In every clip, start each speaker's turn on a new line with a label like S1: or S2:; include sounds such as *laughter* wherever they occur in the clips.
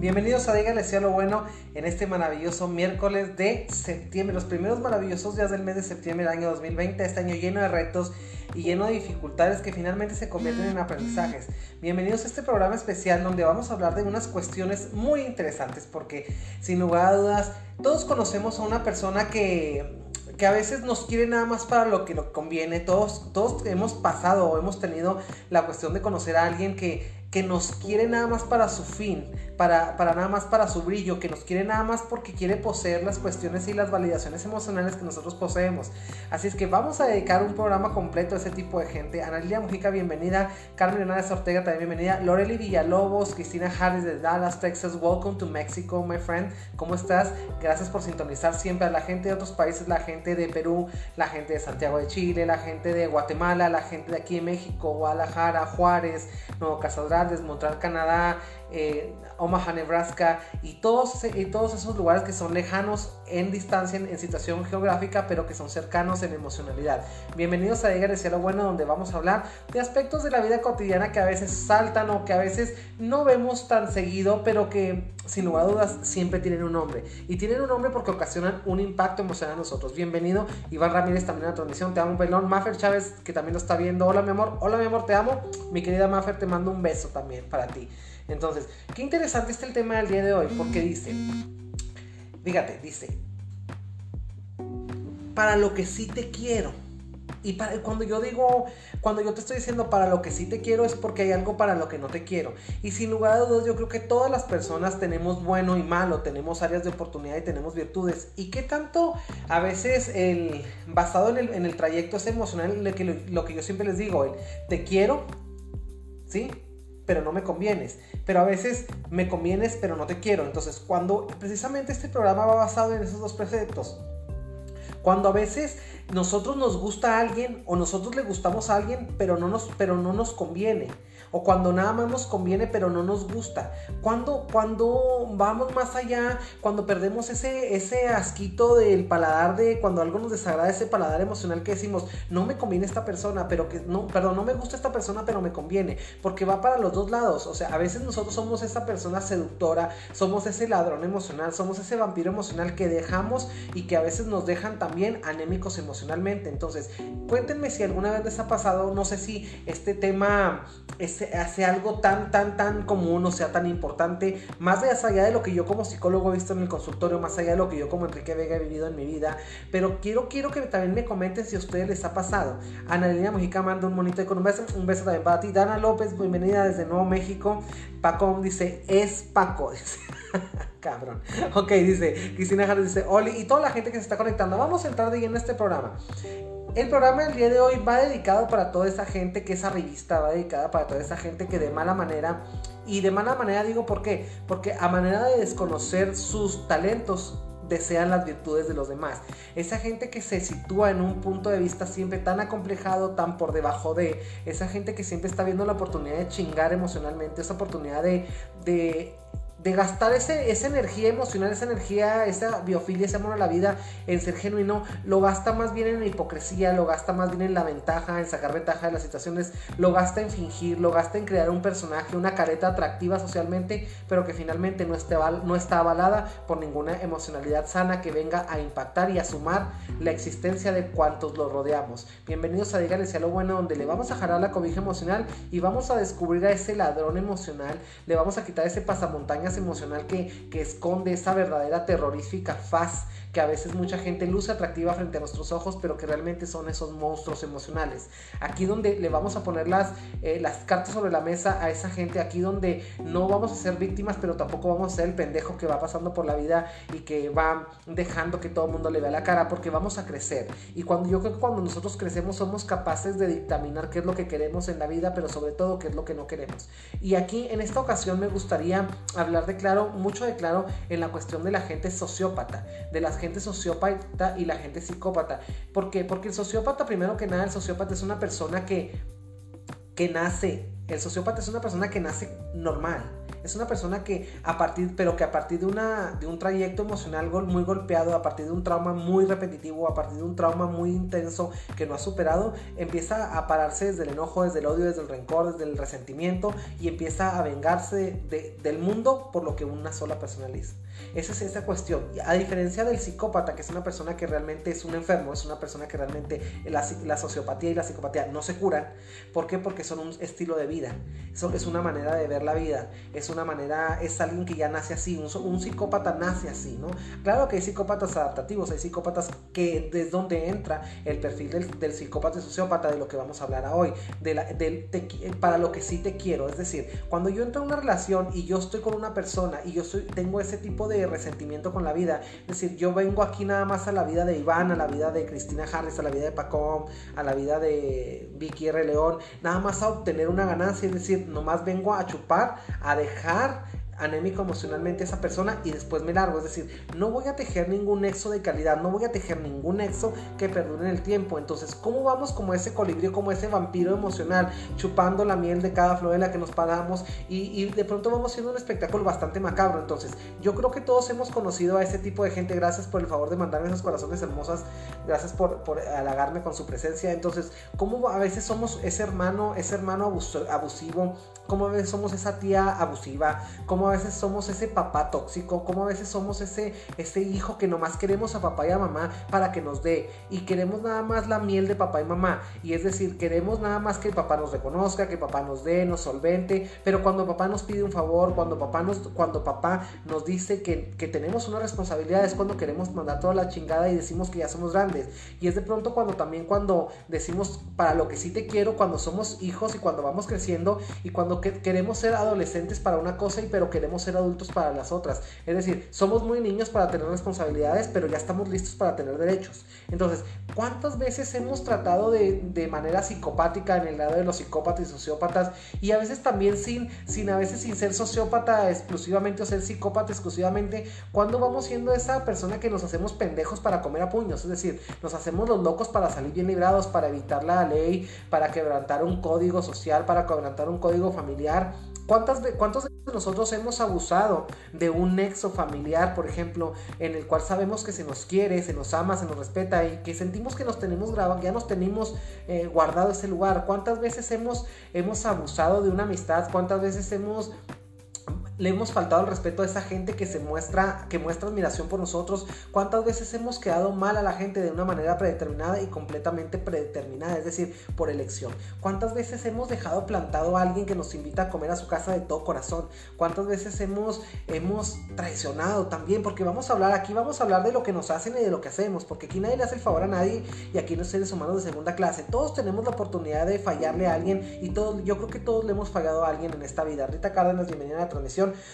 S1: Bienvenidos a Dígale sea lo bueno en este maravilloso miércoles de septiembre, los primeros maravillosos días del mes de septiembre del año 2020, este año lleno de retos y lleno de dificultades que finalmente se convierten en aprendizajes. Bienvenidos a este programa especial donde vamos a hablar de unas cuestiones muy interesantes porque sin lugar a dudas todos conocemos a una persona que que a veces nos quiere nada más para lo que nos conviene. Todos, todos hemos pasado o hemos tenido la cuestión de conocer a alguien que que nos quiere nada más para su fin, para, para, nada más para su brillo, que nos quiere nada más porque quiere poseer las cuestiones y las validaciones emocionales que nosotros poseemos. Así es que vamos a dedicar un programa completo a ese tipo de gente. Analilia Mujica, bienvenida. Carmen Hernández Ortega, también bienvenida. Loreli Villalobos, Cristina Harris de Dallas, Texas. Welcome to Mexico, my friend. ¿Cómo estás? Gracias por sintonizar siempre a la gente de otros países, la gente de Perú, la gente de Santiago de Chile, la gente de Guatemala, la gente de aquí en México, Guadalajara, Juárez, Nuevo Casadral Montreal, Canadá, eh, Omaha, Nebraska y todos, y todos esos lugares que son lejanos en distancia, en, situación geográfica, pero que son cercanos en emocionalidad. Bienvenidos a Diga Cielo Bueno, donde vamos a hablar de aspectos de la vida cotidiana que a veces saltan o que a veces no vemos tan seguido, pero que sin lugar a dudas siempre tienen un nombre. Y tienen un nombre porque ocasionan un impacto emocional a nosotros. Bienvenido, Iván Ramírez también a la transmisión. Te amo, pelón. Maffer Chávez, que también lo está viendo. Hola, mi amor. Hola, mi amor, te amo. Mi querida Maffer, te mando un beso también para ti. Entonces, qué interesante está el tema del día de hoy, porque dice, fíjate, dice, para lo que sí te quiero. Y para, cuando yo digo, cuando yo te estoy diciendo para lo que sí te quiero es porque hay algo para lo que no te quiero. Y sin lugar a dudas, yo creo que todas las personas tenemos bueno y malo, tenemos áreas de oportunidad y tenemos virtudes. Y qué tanto a veces el basado en el, trayecto es emocional, lo que, lo que yo siempre les digo, el te quiero, ¿sí? Pero no me convienes. Pero a veces me convienes, pero no te quiero. Entonces, cuando precisamente este programa va basado en esos dos preceptos, cuando a veces nosotros nos gusta a alguien o nosotros le gustamos a alguien, pero no nos, pero no nos conviene o cuando nada más nos conviene pero no nos gusta. Cuando, cuando vamos más allá, cuando perdemos ese, ese asquito del paladar de cuando algo nos desagrada, ese paladar emocional que decimos, no me conviene esta persona, pero que no, perdón, no me gusta esta persona, pero me conviene, porque va para los dos lados. O sea, a veces nosotros somos esa persona seductora, somos ese ladrón emocional, somos ese vampiro emocional que dejamos y que a veces nos dejan también anémicos emocionalmente. Entonces, cuéntenme si alguna vez les ha pasado, no sé si este tema es hace algo tan, tan, tan común, o sea, tan importante, más allá de lo que yo como psicólogo he visto en el consultorio, más allá de lo que yo como Enrique Vega he vivido en mi vida, pero quiero, quiero que también me comenten si a ustedes les ha pasado. Ana Lina Mujica manda un monito con un beso, un beso también para ti. Dana López, bienvenida desde Nuevo México. Paco dice, es Paco, *laughs* Cabrón. Ok, dice Cristina Jara dice, Oli, y toda la gente que se está conectando, vamos a entrar de lleno en este programa. El programa del día de hoy va dedicado para toda esa gente que es arribista, va dedicada para toda esa gente que de mala manera, y de mala manera digo por qué, porque a manera de desconocer sus talentos, desean las virtudes de los demás. Esa gente que se sitúa en un punto de vista siempre tan acomplejado, tan por debajo de, esa gente que siempre está viendo la oportunidad de chingar emocionalmente, esa oportunidad de, de de gastar ese, esa energía emocional, esa energía, esa biofilia, ese amor a la vida en ser genuino, lo gasta más bien en la hipocresía, lo gasta más bien en la ventaja, en sacar ventaja de las situaciones, lo gasta en fingir, lo gasta en crear un personaje, una careta atractiva socialmente, pero que finalmente no, no está avalada por ninguna emocionalidad sana que venga a impactar y a sumar la existencia de cuantos lo rodeamos. Bienvenidos a Dígale a lo bueno, donde le vamos a jalar la cobija emocional y vamos a descubrir a ese ladrón emocional, le vamos a quitar ese pasamontañas emocional que, esconde esa verdadera terrorífica faz que a veces mucha gente luce atractiva frente a nuestros ojos, pero que realmente son esos monstruos emocionales. Aquí donde le vamos a poner las, eh, las cartas sobre la mesa a esa gente, aquí donde no vamos a ser víctimas, pero tampoco vamos a ser el pendejo que va pasando por la vida y que va dejando que todo el mundo le vea la cara, porque vamos a crecer. Y cuando yo creo que cuando nosotros crecemos somos capaces de dictaminar qué es lo que queremos en la vida, pero sobre todo qué es lo que no queremos. Y aquí en esta ocasión me gustaría hablar de claro, mucho de claro en la cuestión de la gente sociópata, de las gente sociópata y la gente psicópata. ¿Por qué? Porque el sociópata, primero que nada, el sociópata es una persona que, que nace, el sociópata es una persona que nace normal Es una persona que a partir, pero que a partir de, una, de un trayecto emocional muy golpeado, a partir de un trauma muy repetitivo, a partir de un trauma muy intenso que no ha superado, empieza a pararse desde el enojo, desde el odio, desde el rencor, desde el resentimiento y empieza a vengarse del mundo por lo que una sola persona le hizo. Esa es esa cuestión. A diferencia del psicópata, que es una persona que realmente es un enfermo, es una persona que realmente la, la sociopatía y la psicopatía no se curan. ¿Por qué? Porque son un estilo de vida. Eso es una manera de ver la vida. Es una manera, es alguien que ya nace así. Un, psicópata nace así, ¿no? Claro que hay psicópatas adaptativos, hay psicópatas que desde donde entra el perfil del, psicópata y sociópata de lo que vamos a hablar hoy. De la, para lo que sí te quiero. Es decir, cuando yo entro en una relación y yo estoy con una persona y yo soy, tengo ese tipo de resentimiento con la vida. Es decir, yo vengo aquí nada más a la vida de Iván, a la vida de Cristina Harris, a la vida de Pacom, a la vida de Vicky R. León, nada más a obtener una ganancia, es decir, nomás vengo a chupar, a dejar anémico emocionalmente a esa persona y después me largo. Es decir, no voy a tejer ningún nexo de calidad, no voy a tejer ningún nexo que perdure en el tiempo. Entonces, ¿cómo vamos como ese colibrí, como ese vampiro emocional, chupando la miel de cada flor en la que nos paramos y, de pronto vamos haciendo un espectáculo bastante macabro? Entonces, yo creo que todos hemos conocido a ese tipo de gente. Gracias por el favor de mandarme esos corazones hermosas. Gracias por, por halagarme con su presencia. Entonces, ¿cómo a veces somos ese hermano, ese hermano abusivo? ¿Cómo a veces somos esa tía abusiva? ¿Cómo a veces somos ese papá tóxico, como a veces somos ese, ese hijo que nomás queremos a papá y a mamá para que nos dé y queremos nada más la miel de papá y mamá. Y es decir, queremos nada más que papá nos reconozca, que papá nos dé, nos solvente, pero cuando papá nos pide un favor, cuando papá nos, cuando papá nos dice que, que tenemos una responsabilidad, es cuando queremos mandar toda la chingada y decimos que ya somos grandes. Y es de pronto cuando también cuando decimos para lo que sí te quiero, cuando somos hijos y cuando vamos creciendo y cuando queremos ser adolescentes para una cosa y pero que queremos ser adultos para las otras. Es decir, somos muy niños para tener responsabilidades, pero ya estamos listos para tener derechos. Entonces, ¿cuántas veces hemos tratado de, de manera psicopática en el lado de los psicópatas y sociópatas? Y a veces también sin, sin a veces sin ser sociópata exclusivamente o ser psicópata exclusivamente, cuando vamos siendo esa persona que nos hacemos pendejos para comer a puños? Es decir, nos hacemos los locos para salir bien librados, para evitar la ley, para quebrantar un código social, para quebrantar un código familiar. ¿Cuántas, ¿Cuántos de nosotros hemos abusado de un nexo familiar, por ejemplo, en el cual sabemos que se nos quiere, se nos ama, se nos respeta y que sentimos que nos tenemos grabado, ya nos tenemos eh, guardado ese lugar? ¿Cuántas veces hemos, hemos abusado de una amistad? ¿Cuántas veces hemos le hemos faltado el respeto a esa gente que se muestra, que muestra admiración por nosotros. ¿Cuántas veces hemos quedado mal a la gente de una manera predeterminada y completamente predeterminada, es decir, por elección? ¿Cuántas veces hemos dejado plantado a alguien que nos invita a comer a su casa de todo corazón? ¿Cuántas veces hemos, hemos traicionado también? Porque vamos a hablar, aquí vamos a hablar de lo que nos hacen y de lo que hacemos, porque aquí nadie le hace el favor a nadie y aquí no seres humanos de segunda clase. Todos tenemos la oportunidad de fallarle a alguien y todos, yo creo que todos le hemos fallado a alguien en esta vida. Rita Cárdenas, bienvenida a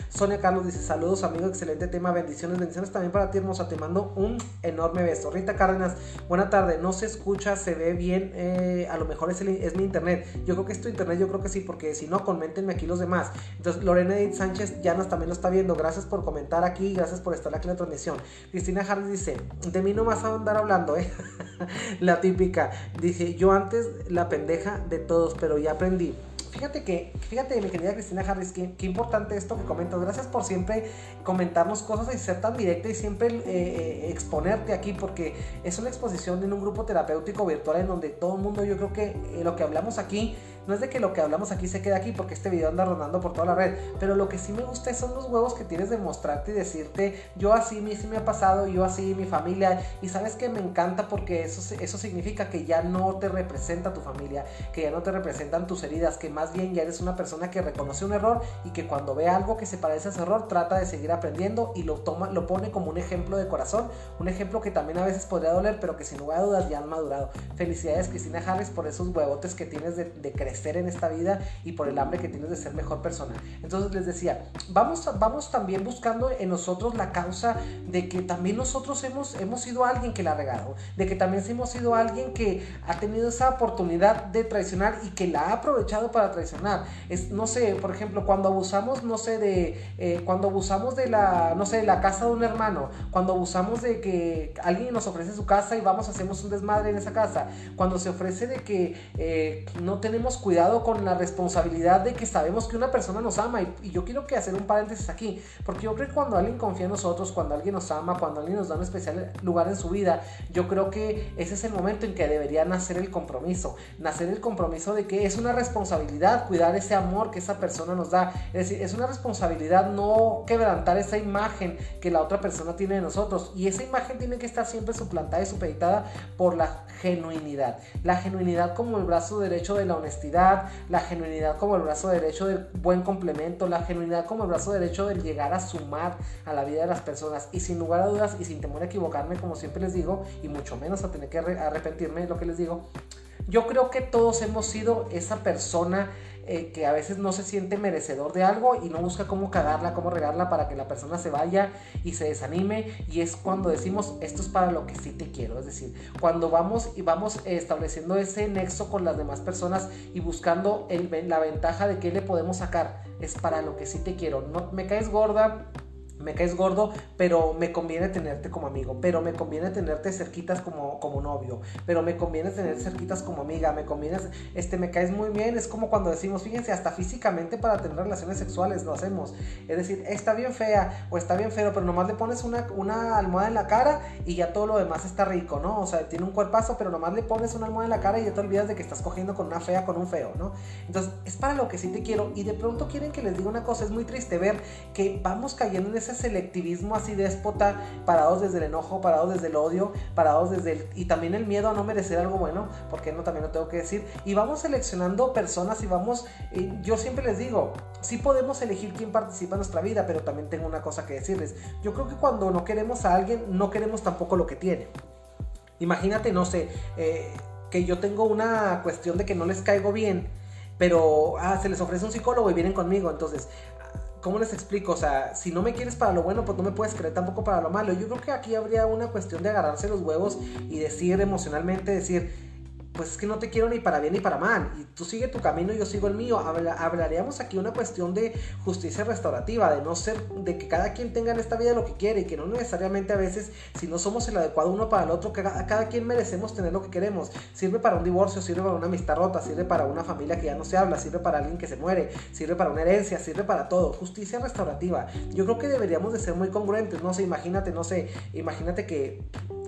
S1: Sonia Carlos dice, saludos amigo, excelente tema, bendiciones, bendiciones también para ti hermosa, te mando un enorme beso. Rita Cárdenas, buena tarde, no se escucha, se ve bien, eh, a lo mejor es, mi internet. Yo creo que es tu internet, yo creo que sí, porque si no, coméntenme aquí los demás. Entonces, Lorena Edith Sánchez Llanas también lo está viendo, gracias por comentar aquí, gracias por estar aquí en la transmisión. Cristina Harris dice, de mí no vas a andar hablando, ¿eh? *laughs* la típica. Dice, yo antes la pendeja de todos, pero ya aprendí fíjate que, fíjate, mi querida Cristina Harris, qué, importante esto que comentas. Gracias por siempre comentarnos cosas y ser tan directa y siempre eh, eh, exponerte aquí, porque es una exposición en un grupo terapéutico virtual en donde todo el mundo, yo creo que eh, lo que hablamos aquí no es de que lo que hablamos aquí se quede aquí, porque este video anda rondando por toda la red. Pero lo que sí me gusta son los huevos que tienes de mostrarte y decirte, yo así, mí sí me ha pasado, yo así, mi familia. Y sabes que me encanta porque eso, eso significa que ya no te representa tu familia, que ya no te representan tus heridas, que más bien ya eres una persona que reconoce un error y que cuando ve algo que se parece a ese error, trata de seguir aprendiendo y lo, toma, lo pone como un ejemplo de corazón. Un ejemplo que también a veces podría doler, pero que sin lugar a dudas ya han madurado. Felicidades, Cristina Harris, por esos huevotes que tienes de, de crecer ser en esta vida y por el hambre que tienes de ser mejor persona. Entonces les decía, vamos, vamos también buscando en nosotros la causa de que también nosotros hemos, hemos sido alguien que la ha regado, de que también hemos sido alguien que ha tenido esa oportunidad de traicionar y que la ha aprovechado para traicionar. Es, no sé, por ejemplo, cuando abusamos, no sé, de, eh, cuando abusamos de la, no sé, de la casa de un hermano, cuando abusamos de que alguien nos ofrece su casa y vamos, hacemos un desmadre en esa casa, cuando se ofrece de que eh, no tenemos cuidado con la responsabilidad de que sabemos que una persona nos ama. Y, yo quiero que hacer un paréntesis aquí, porque yo creo que cuando alguien confía en nosotros, cuando alguien nos ama, cuando alguien nos da un especial lugar en su vida, yo creo que ese es el momento en que debería nacer el compromiso. Nacer el compromiso de que es una responsabilidad cuidar ese amor que esa persona nos da. Es decir, es una responsabilidad no quebrantar esa imagen que la otra persona tiene de nosotros. Y esa imagen tiene que estar siempre suplantada y supeditada por la genuinidad. La genuinidad como el brazo derecho de la honestidad, la genuinidad como el brazo derecho del buen complemento, la genuinidad como el brazo derecho del llegar a sumar a la vida de las personas. Y sin lugar a dudas y sin temor a equivocarme, como siempre les digo, y mucho menos a tener que arrepentirme de lo que les digo, yo creo que todos hemos sido esa persona eh, que a veces no se siente merecedor de algo y no busca cómo cagarla, cómo regarla para que la persona se vaya y se desanime. Y es cuando decimos, esto es para lo que sí te quiero. Es decir, cuando vamos y vamos estableciendo ese nexo con las demás personas y buscando la ventaja de qué le podemos sacar, es para lo que sí te quiero. No, me caes gorda me caes gordo, pero me conviene tenerte como amigo, pero me conviene tenerte cerquitas como, como novio, pero me conviene tener cerquitas como amiga, me conviene, este, me caes muy bien, es como cuando decimos, fíjense, hasta físicamente para tener relaciones sexuales lo hacemos, es decir, está bien fea o está bien feo, pero nomás le pones una, una almohada en la cara y ya todo lo demás está rico, ¿no? O sea, tiene un cuerpazo, pero nomás le pones una almohada en la cara y ya te olvidas de que estás cogiendo con una fea, con un feo, ¿no? Entonces, es para lo que sí te quiero y de pronto quieren que les diga una cosa, es muy triste ver que vamos cayendo en ese selectivismo así déspota, parados desde el enojo, parados desde el odio, parados desde el... y también el miedo a no merecer algo bueno, porque no también lo tengo que decir, y vamos seleccionando personas y vamos, yo siempre les digo, sí podemos elegir quién participa en nuestra vida, pero también tengo una cosa que decirles, yo creo que cuando no queremos a alguien, no queremos tampoco lo que tiene. Imagínate, no sé, eh, que yo tengo una cuestión de que no les caigo bien, pero ah, se les ofrece un psicólogo y vienen conmigo. Entonces, ¿cómo les explico? O sea, si no me quieres para lo bueno, pues no me puedes creer tampoco para lo malo. Yo creo que aquí habría una cuestión de agarrarse los huevos y decir emocionalmente, decir, pues es que no te quiero ni para bien ni para mal. Y tú sigue tu camino y yo sigo el mío. hablaríamos aquí una cuestión de justicia restaurativa, de no ser, de que cada quien tenga en esta vida lo que quiere y que no necesariamente a veces, si no somos el adecuado uno para el otro, que cada quien merecemos tener lo que queremos. Sirve para un divorcio, sirve para una amistad rota, sirve para una familia que ya no se habla, sirve para alguien que se muere, sirve para una herencia, sirve para todo. Justicia restaurativa. Yo creo que deberíamos de ser muy congruentes. No sé, imagínate, no sé, imagínate que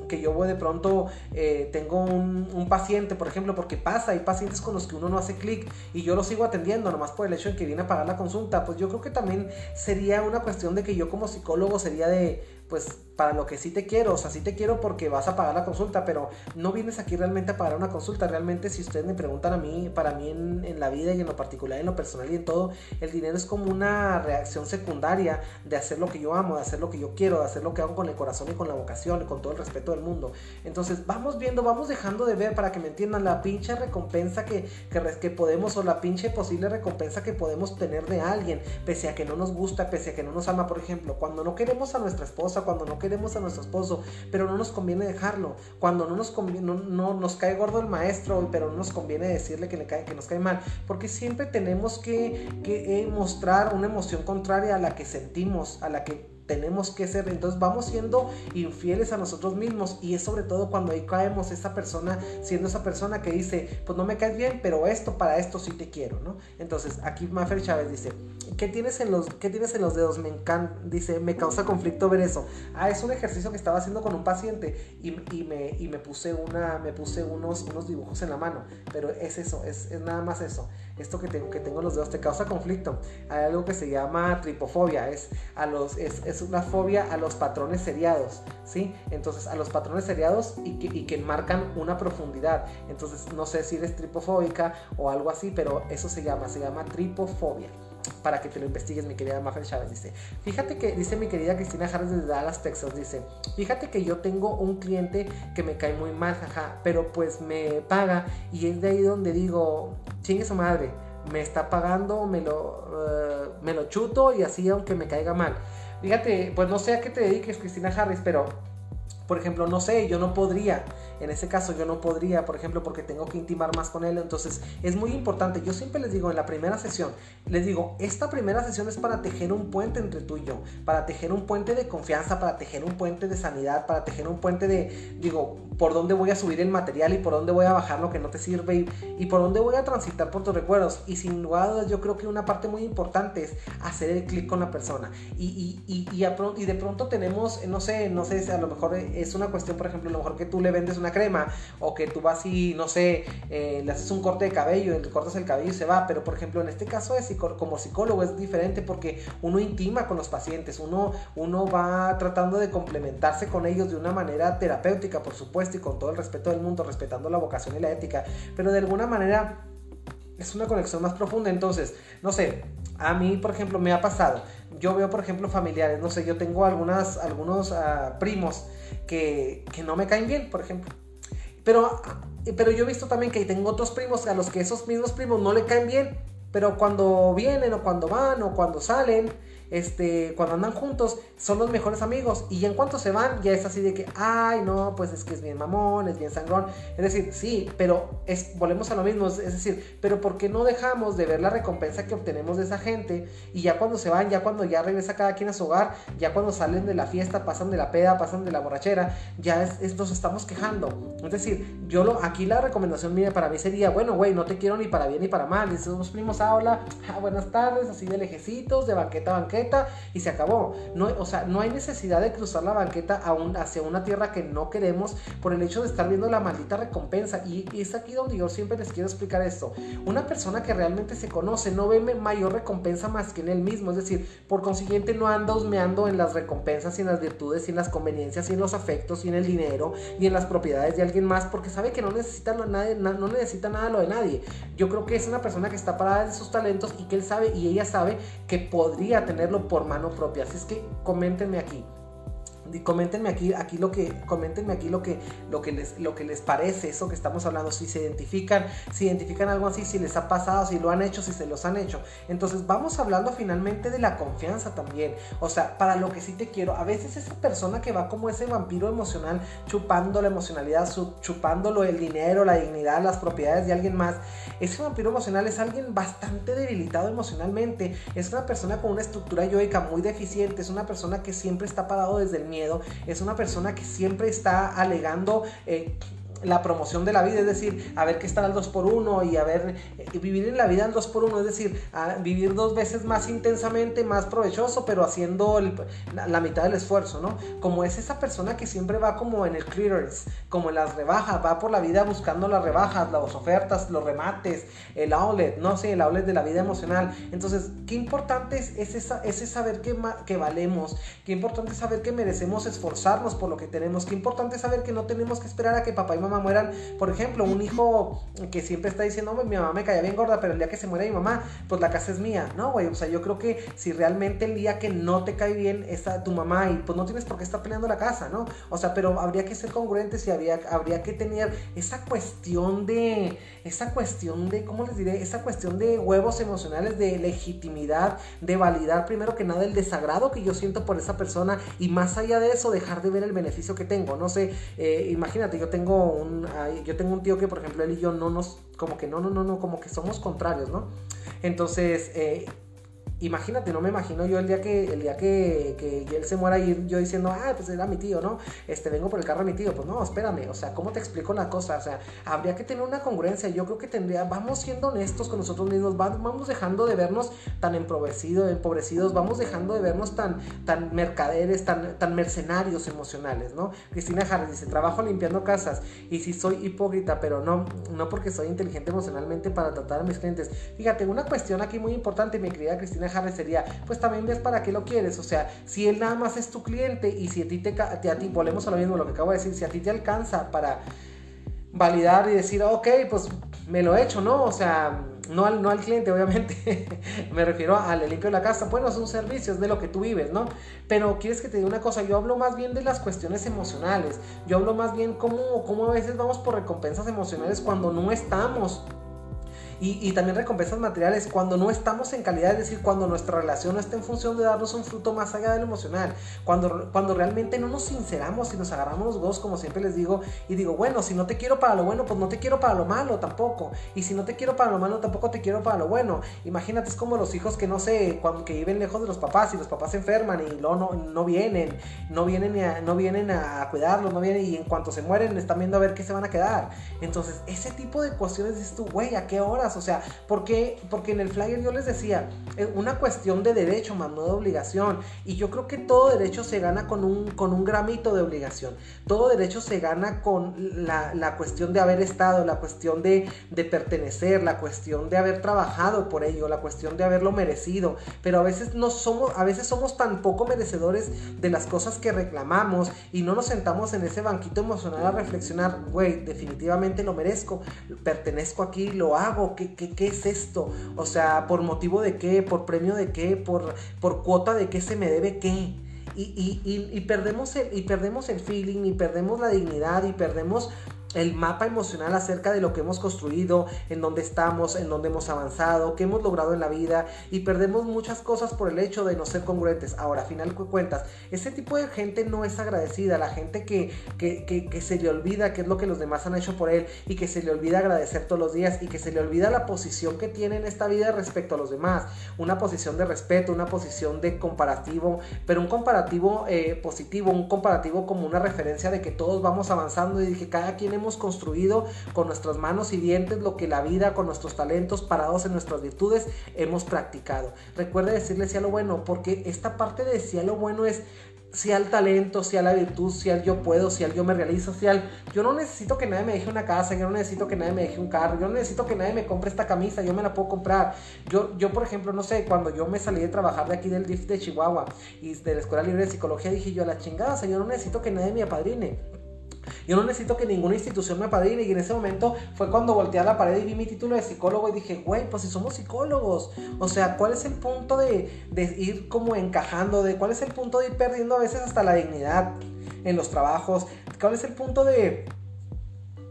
S1: que yo de pronto, eh, tengo un, un, paciente, por ejemplo, porque pasa, hay pacientes con los que uno no hace clic y yo lo sigo atendiendo, nomás por el hecho de que viene a pagar la consulta, pues yo creo que también sería una cuestión de que yo como psicólogo sería de, pues para lo que sí te quiero, o sea, sí te quiero porque vas a pagar la consulta, pero no vienes aquí realmente a pagar una consulta. Realmente, si ustedes me preguntan a mí, para mí en, la vida y en lo particular, en lo personal y en todo, el dinero es como una reacción secundaria de hacer lo que yo amo, de hacer lo que yo quiero, de hacer lo que hago con el corazón y con la vocación y con todo el respeto del mundo. Entonces, vamos viendo, vamos dejando de ver para que me entiendan la pinche recompensa que, que, que podemos o la pinche posible recompensa que podemos tener de alguien, pese a que no nos gusta, pese a que no nos ama, por ejemplo, cuando no queremos a nuestra esposa, cuando no queremos a nuestro esposo, pero no nos conviene dejarlo. Cuando no nos conviene, no, nos cae gordo el maestro, pero no nos conviene decirle que, le cae, que nos cae mal. Porque siempre tenemos que, eh, mostrar una emoción contraria a la que sentimos, a la que tenemos que ser, entonces vamos siendo infieles a nosotros mismos y es sobre todo cuando ahí caemos esa persona, siendo esa persona que dice, pues no me caes bien, pero esto para esto sí te quiero, ¿no? Entonces aquí Mafer Chávez dice, ¿qué tienes en los, qué tienes en los dedos? Me encanta, dice, me causa conflicto ver eso. Ah, es un ejercicio que estaba haciendo con un paciente y, me, y me puse una, me puse unos, unos dibujos en la mano, pero es eso, es, es nada más eso esto que tengo, que tengo en los dedos te causa conflicto. Hay algo que se llama tripofobia, es, a los, es, es una fobia a los patrones seriados, ¿sí? Entonces, a los patrones seriados y que, y que marcan una profundidad. Entonces, no sé si eres tripofóbica o algo así, pero eso se llama, se llama tripofobia para que te lo investigues, mi querida Mafer Chávez. Dice, fíjate que, dice mi querida Cristina Harris desde Dallas, Texas, dice, fíjate que yo tengo un cliente que me cae muy mal, jaja, pero pues me paga y es de ahí donde digo, chingue su madre, me está pagando, me lo, eh, me lo chuto y así aunque me caiga mal. Fíjate, pues no sé a qué te dediques, Cristina Harris, pero Por ejemplo, no sé, yo no podría, en ese caso yo no podría, por ejemplo, porque tengo que intimar más con él. Entonces es muy importante. Yo siempre les digo en la primera sesión, les digo, esta primera sesión es para tejer un puente entre tú y yo, para tejer un puente de confianza, para tejer un puente de sanidad, para tejer un puente de, digo, por dónde voy a subir el material y por dónde voy a bajar lo que no te sirve y, por dónde voy a transitar por tus recuerdos. Y sin lugar yo creo que una parte muy importante es hacer el clic con la persona. Y, y, y, de pronto tenemos, no sé, no sé, a lo mejor es una cuestión, por ejemplo, a lo mejor que tú le vendes una crema o que tú vas y, no sé, eh, le haces un corte de cabello, le cortas el cabello y se va. Pero, por ejemplo, en este caso es como psicólogo es diferente porque uno intima con los pacientes, uno, uno va tratando de complementarse con ellos de una manera terapéutica, por supuesto, y con todo el respeto del mundo, respetando la vocación y la ética, pero de alguna manera es una conexión más profunda. Entonces, no sé, a mí, por ejemplo, me ha pasado. Yo veo, por ejemplo, familiares, no sé, yo tengo algunas, algunos ah, primos que, no me caen bien, por ejemplo. Pero, pero yo he visto también que tengo otros primos a los que esos mismos primos no le caen bien. Pero cuando vienen o cuando van o cuando salen, este, cuando andan juntos, son los mejores amigos. Y en cuanto se van, ya es así de que, ay, no, pues es que es bien mamón, es bien sangrón. Es decir, sí, pero es, volvemos a lo mismo. Es, decir, pero ¿por qué no dejamos de ver la recompensa que obtenemos de esa gente? Y ya cuando se van, ya cuando ya regresa cada quien a su hogar, ya cuando salen de la fiesta, pasan de la peda, pasan de la borrachera, ya es, nos estamos quejando. Es decir, yo lo, aquí la recomendación mía para mí sería, bueno, güey, no te quiero ni para bien ni para mal. Y somos primos, ah, hola, *laughs* ah, buenas tardes, así de lejecitos, de banqueta a banqueta y se acabó. No, o sea, no hay necesidad de cruzar la banqueta hacia una tierra que no queremos por el hecho de estar viendo la maldita recompensa. Y, es aquí donde yo siempre les quiero explicar esto. Una persona que realmente se conoce no ve mayor recompensa más que en él mismo. Es decir, por consiguiente no anda husmeando en las recompensas y en las virtudes y en las conveniencias y en los afectos y en el dinero y en las propiedades de alguien más porque sabe que no necesita, nada, no necesita nada lo de nadie. Yo creo que es una persona que está parada de sus talentos y que él sabe y ella sabe que podría tener por mano propia. Así es que coméntenme aquí coméntenme aquí, aquí lo que, aquí lo que, lo que les, lo que les parece eso que estamos hablando, si se identifican, si identifican algo así, si les ha pasado, si lo han hecho, si se los han hecho. Entonces vamos hablando finalmente de la confianza también. O sea, para lo que sí te quiero, a veces esa persona que va como ese vampiro emocional, chupando la emocionalidad, chupándolo el dinero, la dignidad, las propiedades de alguien más, ese vampiro emocional es alguien bastante debilitado emocionalmente, es una persona con una estructura yoica muy deficiente, es una persona que siempre está parado desde el miedo es una persona que siempre está alegando eh, la promoción de la vida, es decir, a ver qué estar al 2 por 1 y a ver, eh, vivir en la vida al 2 por 1 es decir, vivir dos veces más intensamente, más provechoso, pero haciendo la mitad del esfuerzo, ¿no? Como es esa persona que siempre va como en el clearance, como en las rebajas, va por la vida buscando las rebajas, las ofertas, los remates, el outlet, no sé, el outlet de la vida emocional. Entonces, qué importante es, esa, ese saber que, que valemos, qué importante es saber que merecemos esforzarnos por lo que tenemos, qué importante es saber que no tenemos que esperar a que papá y mamá mamá mueran, por ejemplo, un hijo que siempre está diciendo, mi mamá me caía bien gorda, pero el día que se muere mi mamá, pues la casa es mía, ¿no, güey? O sea, yo creo que si realmente el día que no te cae bien esa, tu mamá y pues no tienes por qué estar peleando la casa, ¿no? O sea, pero habría que ser congruentes y habría, habría que tener esa cuestión de, esa cuestión de, ¿cómo les diré? Esa cuestión de huevos emocionales, de legitimidad, de validar primero que nada el desagrado que yo siento por esa persona y más allá de eso dejar de ver el beneficio que tengo, no sé, eh, imagínate, yo tengo yo tengo un tío que, por ejemplo, él y yo no nos, como que no, no, no, no, como que somos contrarios, ¿no? Entonces, eh, imagínate, no me imagino yo el día que el día que, que, él se muera y yo diciendo, ah, pues era mi tío, ¿no? Este, vengo por el carro de mi tío. Pues no, espérame, o sea, ¿cómo te explico la cosa? O sea, habría que tener una congruencia. Yo creo que tendría, vamos siendo honestos con nosotros mismos, vamos dejando de vernos tan empobrecidos, empobrecidos vamos dejando de vernos tan, tan mercaderes, tan, tan mercenarios emocionales, ¿no? Cristina Harris dice, trabajo limpiando casas y si soy hipócrita, pero no, no porque soy inteligente emocionalmente para tratar a mis clientes. Fíjate, una cuestión aquí muy importante, mi querida Cristina Harris sería, pues también ves para qué lo quieres. O sea, si él nada más es tu cliente y si a ti te, a ti, volvemos a lo mismo, lo que acabo de decir, si a ti te alcanza para validar y decir, ok, pues me lo he hecho, ¿no? O sea, no al, no al cliente, *laughs* obviamente, me refiero al limpio de la casa. Bueno, es un servicio, es de lo que tú vives, ¿no? Pero quieres que te diga una cosa, yo hablo más bien de las cuestiones emocionales, yo hablo más bien cómo, cómo a veces vamos por recompensas emocionales cuando no estamos Y, también recompensas materiales cuando no estamos en calidad, es decir, cuando nuestra relación no está en función de darnos un fruto más allá de lo emocional. Cuando, cuando realmente no nos sinceramos y nos agarramos los dos, como siempre les digo, y digo, bueno, si no te quiero para lo bueno, pues no te quiero para lo malo tampoco. Y si no te quiero para lo malo, tampoco te quiero para lo bueno. Imagínate, es como los hijos que no sé, cuando que viven lejos de los papás y los papás se enferman y luego no, no vienen, no vienen, a, no vienen a cuidarlos, no vienen y en cuanto se mueren están viendo a ver qué se van a quedar. Entonces, ese tipo de cuestiones dices tú, güey, ¿a qué O sea, ¿por qué? Porque en el flyer yo les decía, es una cuestión de derecho, más no de obligación. Y yo creo que todo derecho se gana con un, con un gramito de obligación. Todo derecho se gana con la, la cuestión de haber estado, la cuestión de, de pertenecer, la cuestión de haber trabajado por ello, la cuestión de haberlo merecido. Pero a veces no somos, a veces somos tan poco merecedores de las cosas que reclamamos y no nos sentamos en ese banquito emocional a reflexionar, güey, definitivamente lo merezco, pertenezco aquí, lo hago, ¿qué, es esto? O sea, ¿por motivo de qué? ¿Por premio de qué? ¿Por, por cuota de qué se me debe qué? Y, y, y, perdemos el, y perdemos el feeling, y perdemos la dignidad, y perdemos el mapa emocional acerca de lo que hemos construido, en dónde estamos, en dónde hemos avanzado, qué hemos logrado en la vida y perdemos muchas cosas por el hecho de no ser congruentes. Ahora, a final de cuentas, ese tipo de gente no es agradecida, la gente que, que, que, se le olvida qué es lo que los demás han hecho por él y que se le olvida agradecer todos los días y que se le olvida la posición que tiene en esta vida respecto a los demás. Una posición de respeto, una posición de comparativo, pero un comparativo eh, positivo, un comparativo como una referencia de que todos vamos avanzando y que cada quien hemos construido con nuestras manos y dientes lo que la vida, con nuestros talentos parados en nuestras virtudes, hemos practicado. Recuerde decirle si a lo bueno, porque esta parte de si a lo bueno es si al talento, si a la virtud, si al yo puedo, si al yo me realizo, si al yo no necesito que nadie me deje una casa, yo no necesito que nadie me deje un carro, yo no necesito que nadie me compre esta camisa, yo me la puedo comprar. Yo, yo por ejemplo, no sé, cuando yo me salí de trabajar de aquí del DIF de Chihuahua y de la Escuela Libre de Psicología, dije yo a la chingada, o sea, yo no necesito que nadie me apadrine. Yo no necesito que ninguna institución me apadrine. Y en ese momento fue cuando volteé a la pared y vi mi título de psicólogo y dije, güey, pues si somos psicólogos. O sea, ¿cuál es el punto de, de ir como encajando? De cuál es el punto de ir perdiendo a veces hasta la dignidad en los trabajos? ¿Cuál es el punto de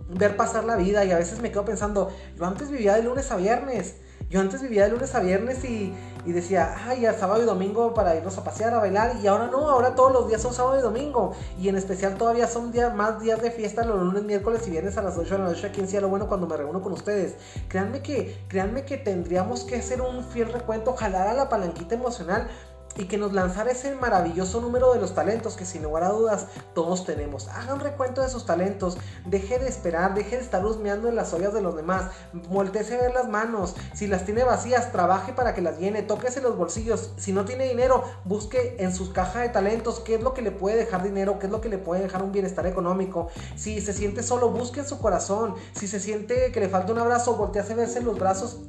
S1: ver pasar la vida? Y a veces me quedo pensando, yo antes vivía de lunes a viernes. Yo antes vivía de lunes a viernes y, y decía, ay, ya sábado y domingo para irnos a pasear, a bailar. Y ahora no, ahora todos los días son sábado y domingo. Y en especial todavía son más días de fiesta los lunes, miércoles y viernes a las 8 de la noche aquí en Cielo Bueno cuando me reúno con ustedes. Créanme que, créanme que tendríamos que hacer un fiel recuento, jalar a la palanquita emocional y que nos lanzara ese maravilloso número de los talentos que sin lugar a dudas todos tenemos. Haga un recuento de sus talentos, deje de esperar, deje de estar husmeando en las ollas de los demás, volteese a ver las manos, si las tiene vacías, trabaje para que las llene, tóquese los bolsillos, si no tiene dinero, busque en sus cajas de talentos qué es lo que le puede dejar dinero, qué es lo que le puede dejar un bienestar económico, si se siente solo, busque en su corazón, si se siente que le falta un abrazo, voltease a verse en los brazos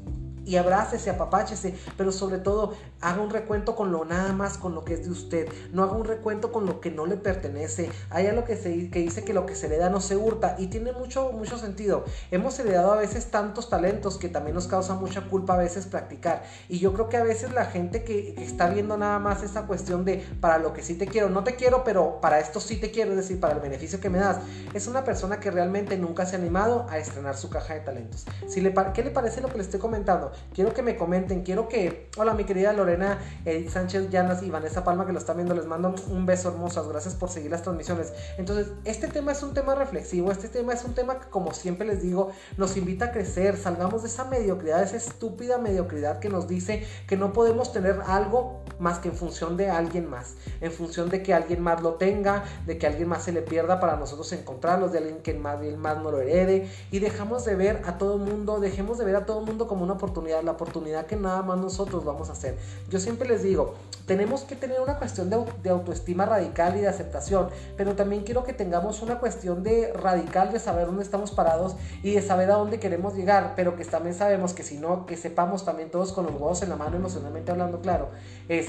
S1: y abrácese, apapáchese, pero sobre todo haga un recuento con lo nada más, con lo que es de usted. No haga un recuento con lo que no le pertenece. Hay algo que, se, dice que lo que se le da no se hurta y tiene mucho, mucho sentido. Hemos heredado a veces tantos talentos que también nos causa mucha culpa a veces practicar. Y yo creo que a veces la gente que, está viendo nada más esa cuestión de para lo que sí te quiero, no te quiero, pero para esto sí te quiero, es decir, para el beneficio que me das, es una persona que realmente nunca se ha animado a estrenar su caja de talentos. Si le, ¿Qué le parece lo que le estoy comentando? Quiero que me comenten, quiero que... Hola mi querida Lorena Edith Sánchez Llanas y Vanessa Palma que lo están viendo, les mando un beso hermosas, gracias por seguir las transmisiones. Entonces, este tema es un tema reflexivo, este tema es un tema que como siempre les digo, nos invita a crecer, salgamos de esa mediocridad, esa estúpida mediocridad que nos dice que no podemos tener algo más que en función de alguien más, en función de que alguien más lo tenga, de que alguien más se le pierda para nosotros encontrarlos, de alguien que más, más no lo herede y dejamos de ver a todo mundo, dejemos de ver a todo mundo como una oportunidad la oportunidad que nada más nosotros vamos a hacer. Yo siempre les digo, tenemos que tener una cuestión de, autoestima radical y de aceptación, pero también quiero que tengamos una cuestión de radical de saber dónde estamos parados y de saber a dónde queremos llegar, pero que también sabemos que si no, que sepamos también todos con los huevos en la mano emocionalmente hablando, claro, es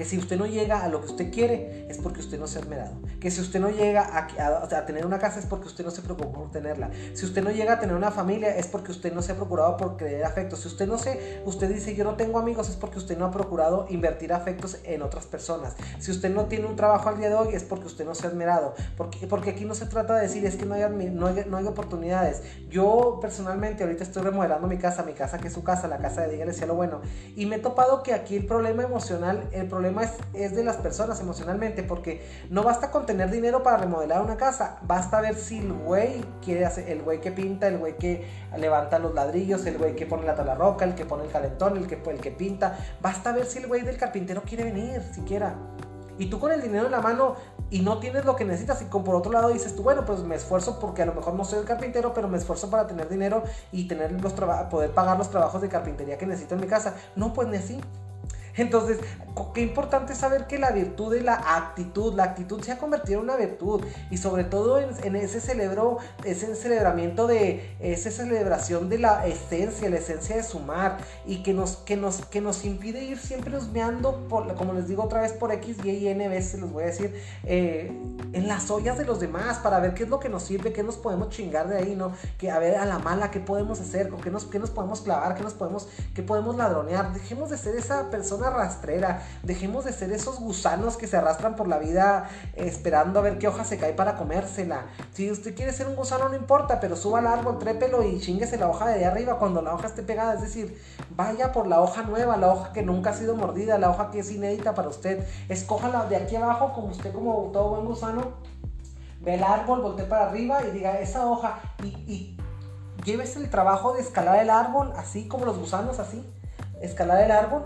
S1: Que si usted no llega a lo que usted quiere es porque usted no se ha esmerado. Que si usted no llega a, tener una casa es porque usted no se preocupó por tenerla. Si usted no llega a tener una familia es porque usted no se ha procurado por creer afectos. Si usted no se, usted dice yo no tengo amigos es porque usted no ha procurado invertir afectos en otras personas. Si usted no tiene un trabajo al día de hoy es porque usted no se ha esmerado. Porque, porque aquí no se trata de decir es que no hay, no hay, no hay oportunidades. Yo personalmente ahorita estoy remodelando mi casa, mi casa que es su casa, la casa de Dígale lo Bueno. Y me he topado que aquí el problema emocional, el problema es, de las personas emocionalmente, porque no basta con tener dinero para remodelar una casa, basta ver si el güey quiere hacer, el güey que pinta, el güey que levanta los ladrillos, el güey que pone la tabla roca, el que pone el calentón, el que, el que pinta, basta ver si el güey del carpintero quiere venir siquiera. Y tú con el dinero en la mano y no tienes lo que necesitas y con por otro lado dices tú, bueno, pues me esfuerzo porque a lo mejor no soy el carpintero, pero me esfuerzo para tener dinero y tener los poder pagar los trabajos de carpintería que necesito en mi casa. No, pues ni así. Entonces, qué importante saber que la virtud de la actitud, la actitud se ha convertido en una virtud y sobre todo en, ese celebro, ese celebramiento de, esa celebración de la esencia, la esencia de sumar y que nos, que nos, que nos impide ir siempre husmeando, por, como les digo otra vez, por X, Y y N veces, les voy a decir, eh, en las ollas de los demás para ver qué es lo que nos sirve, qué nos podemos chingar de ahí, ¿no? Que a ver a la mala, qué podemos hacer, con qué nos, qué nos podemos clavar, qué nos podemos, qué podemos ladronear. Dejemos de ser esa persona rastrera. Dejemos de ser esos gusanos que se arrastran por la vida esperando a ver qué hoja se cae para comérsela. Si usted quiere ser un gusano, no importa, pero suba al árbol, trépelo y chinguese la hoja de ahí arriba cuando la hoja esté pegada. Es decir, vaya por la hoja nueva, la hoja que nunca ha sido mordida, la hoja que es inédita para usted. Escójala de aquí abajo, como usted, como todo buen gusano. Ve el árbol, voltee para arriba y diga esa hoja y, y llévese el trabajo de escalar el árbol, así como los gusanos, así. Escalar el árbol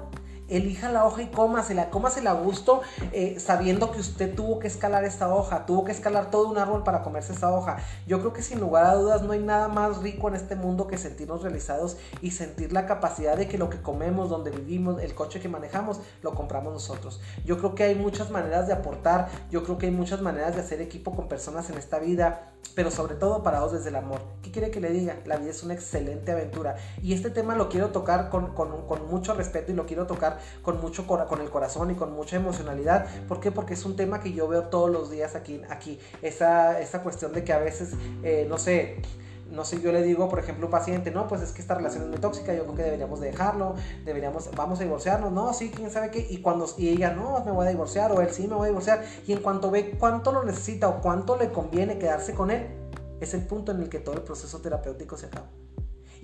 S1: elija la hoja y cómasela, cómasela a gusto, eh, sabiendo que usted tuvo que escalar esta hoja, tuvo que escalar todo un árbol para comerse esta hoja. Yo creo que sin lugar a dudas no hay nada más rico en este mundo que sentirnos realizados y sentir la capacidad de que lo que comemos, donde vivimos, el coche que manejamos, lo compramos nosotros. Yo creo que hay muchas maneras de aportar, yo creo que hay muchas maneras de hacer equipo con personas en esta vida, pero sobre todo parados desde el amor. ¿Qué quiere que le diga? La vida es una excelente aventura y este tema lo quiero tocar con, con, con mucho respeto y lo quiero tocar con mucho con el corazón y con mucha emocionalidad. ¿Por qué? Porque es un tema que yo veo todos los días aquí. aquí. Esa, esa cuestión de que a veces, eh, no sé, no sé, yo le digo, por ejemplo, a un paciente, no, pues es que esta relación es muy tóxica, yo creo que deberíamos dejarlo, deberíamos, vamos a divorciarnos, no, sí, quién sabe qué, y cuando, y ella, no, me voy a divorciar, o él, sí, me voy a divorciar, y en cuanto ve cuánto lo necesita o cuánto le conviene quedarse con él, es el punto en el que todo el proceso terapéutico se acaba.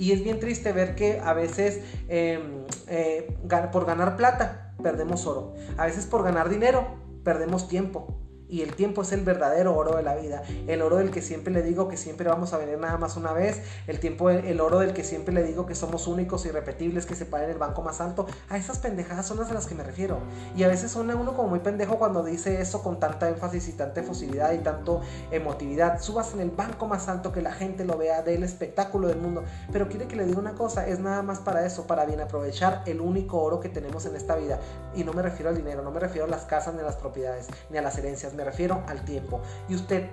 S1: Y es bien triste ver que a veces em, eh, por ganar plata perdemos oro. A veces por ganar dinero perdemos tiempo. Y el tiempo es el verdadero oro de la vida. El oro del que siempre le digo que siempre vamos a venir nada más una vez. El tiempo, el oro del que siempre le digo que somos únicos, irrepetibles, que se para en el banco más alto. A esas pendejadas son las a las que me refiero. Y a veces suena uno como muy pendejo cuando dice eso con tanta énfasis y tanta efusividad y tanto emotividad. Subas en el banco más alto que la gente lo vea del espectáculo del mundo. Pero quiere que le diga una cosa, es nada más para eso, para bien aprovechar el único oro que tenemos en esta vida. Y no me refiero al dinero, no me refiero a las casas ni a las propiedades, ni a las herencias me refiero al tiempo. ¿Y usted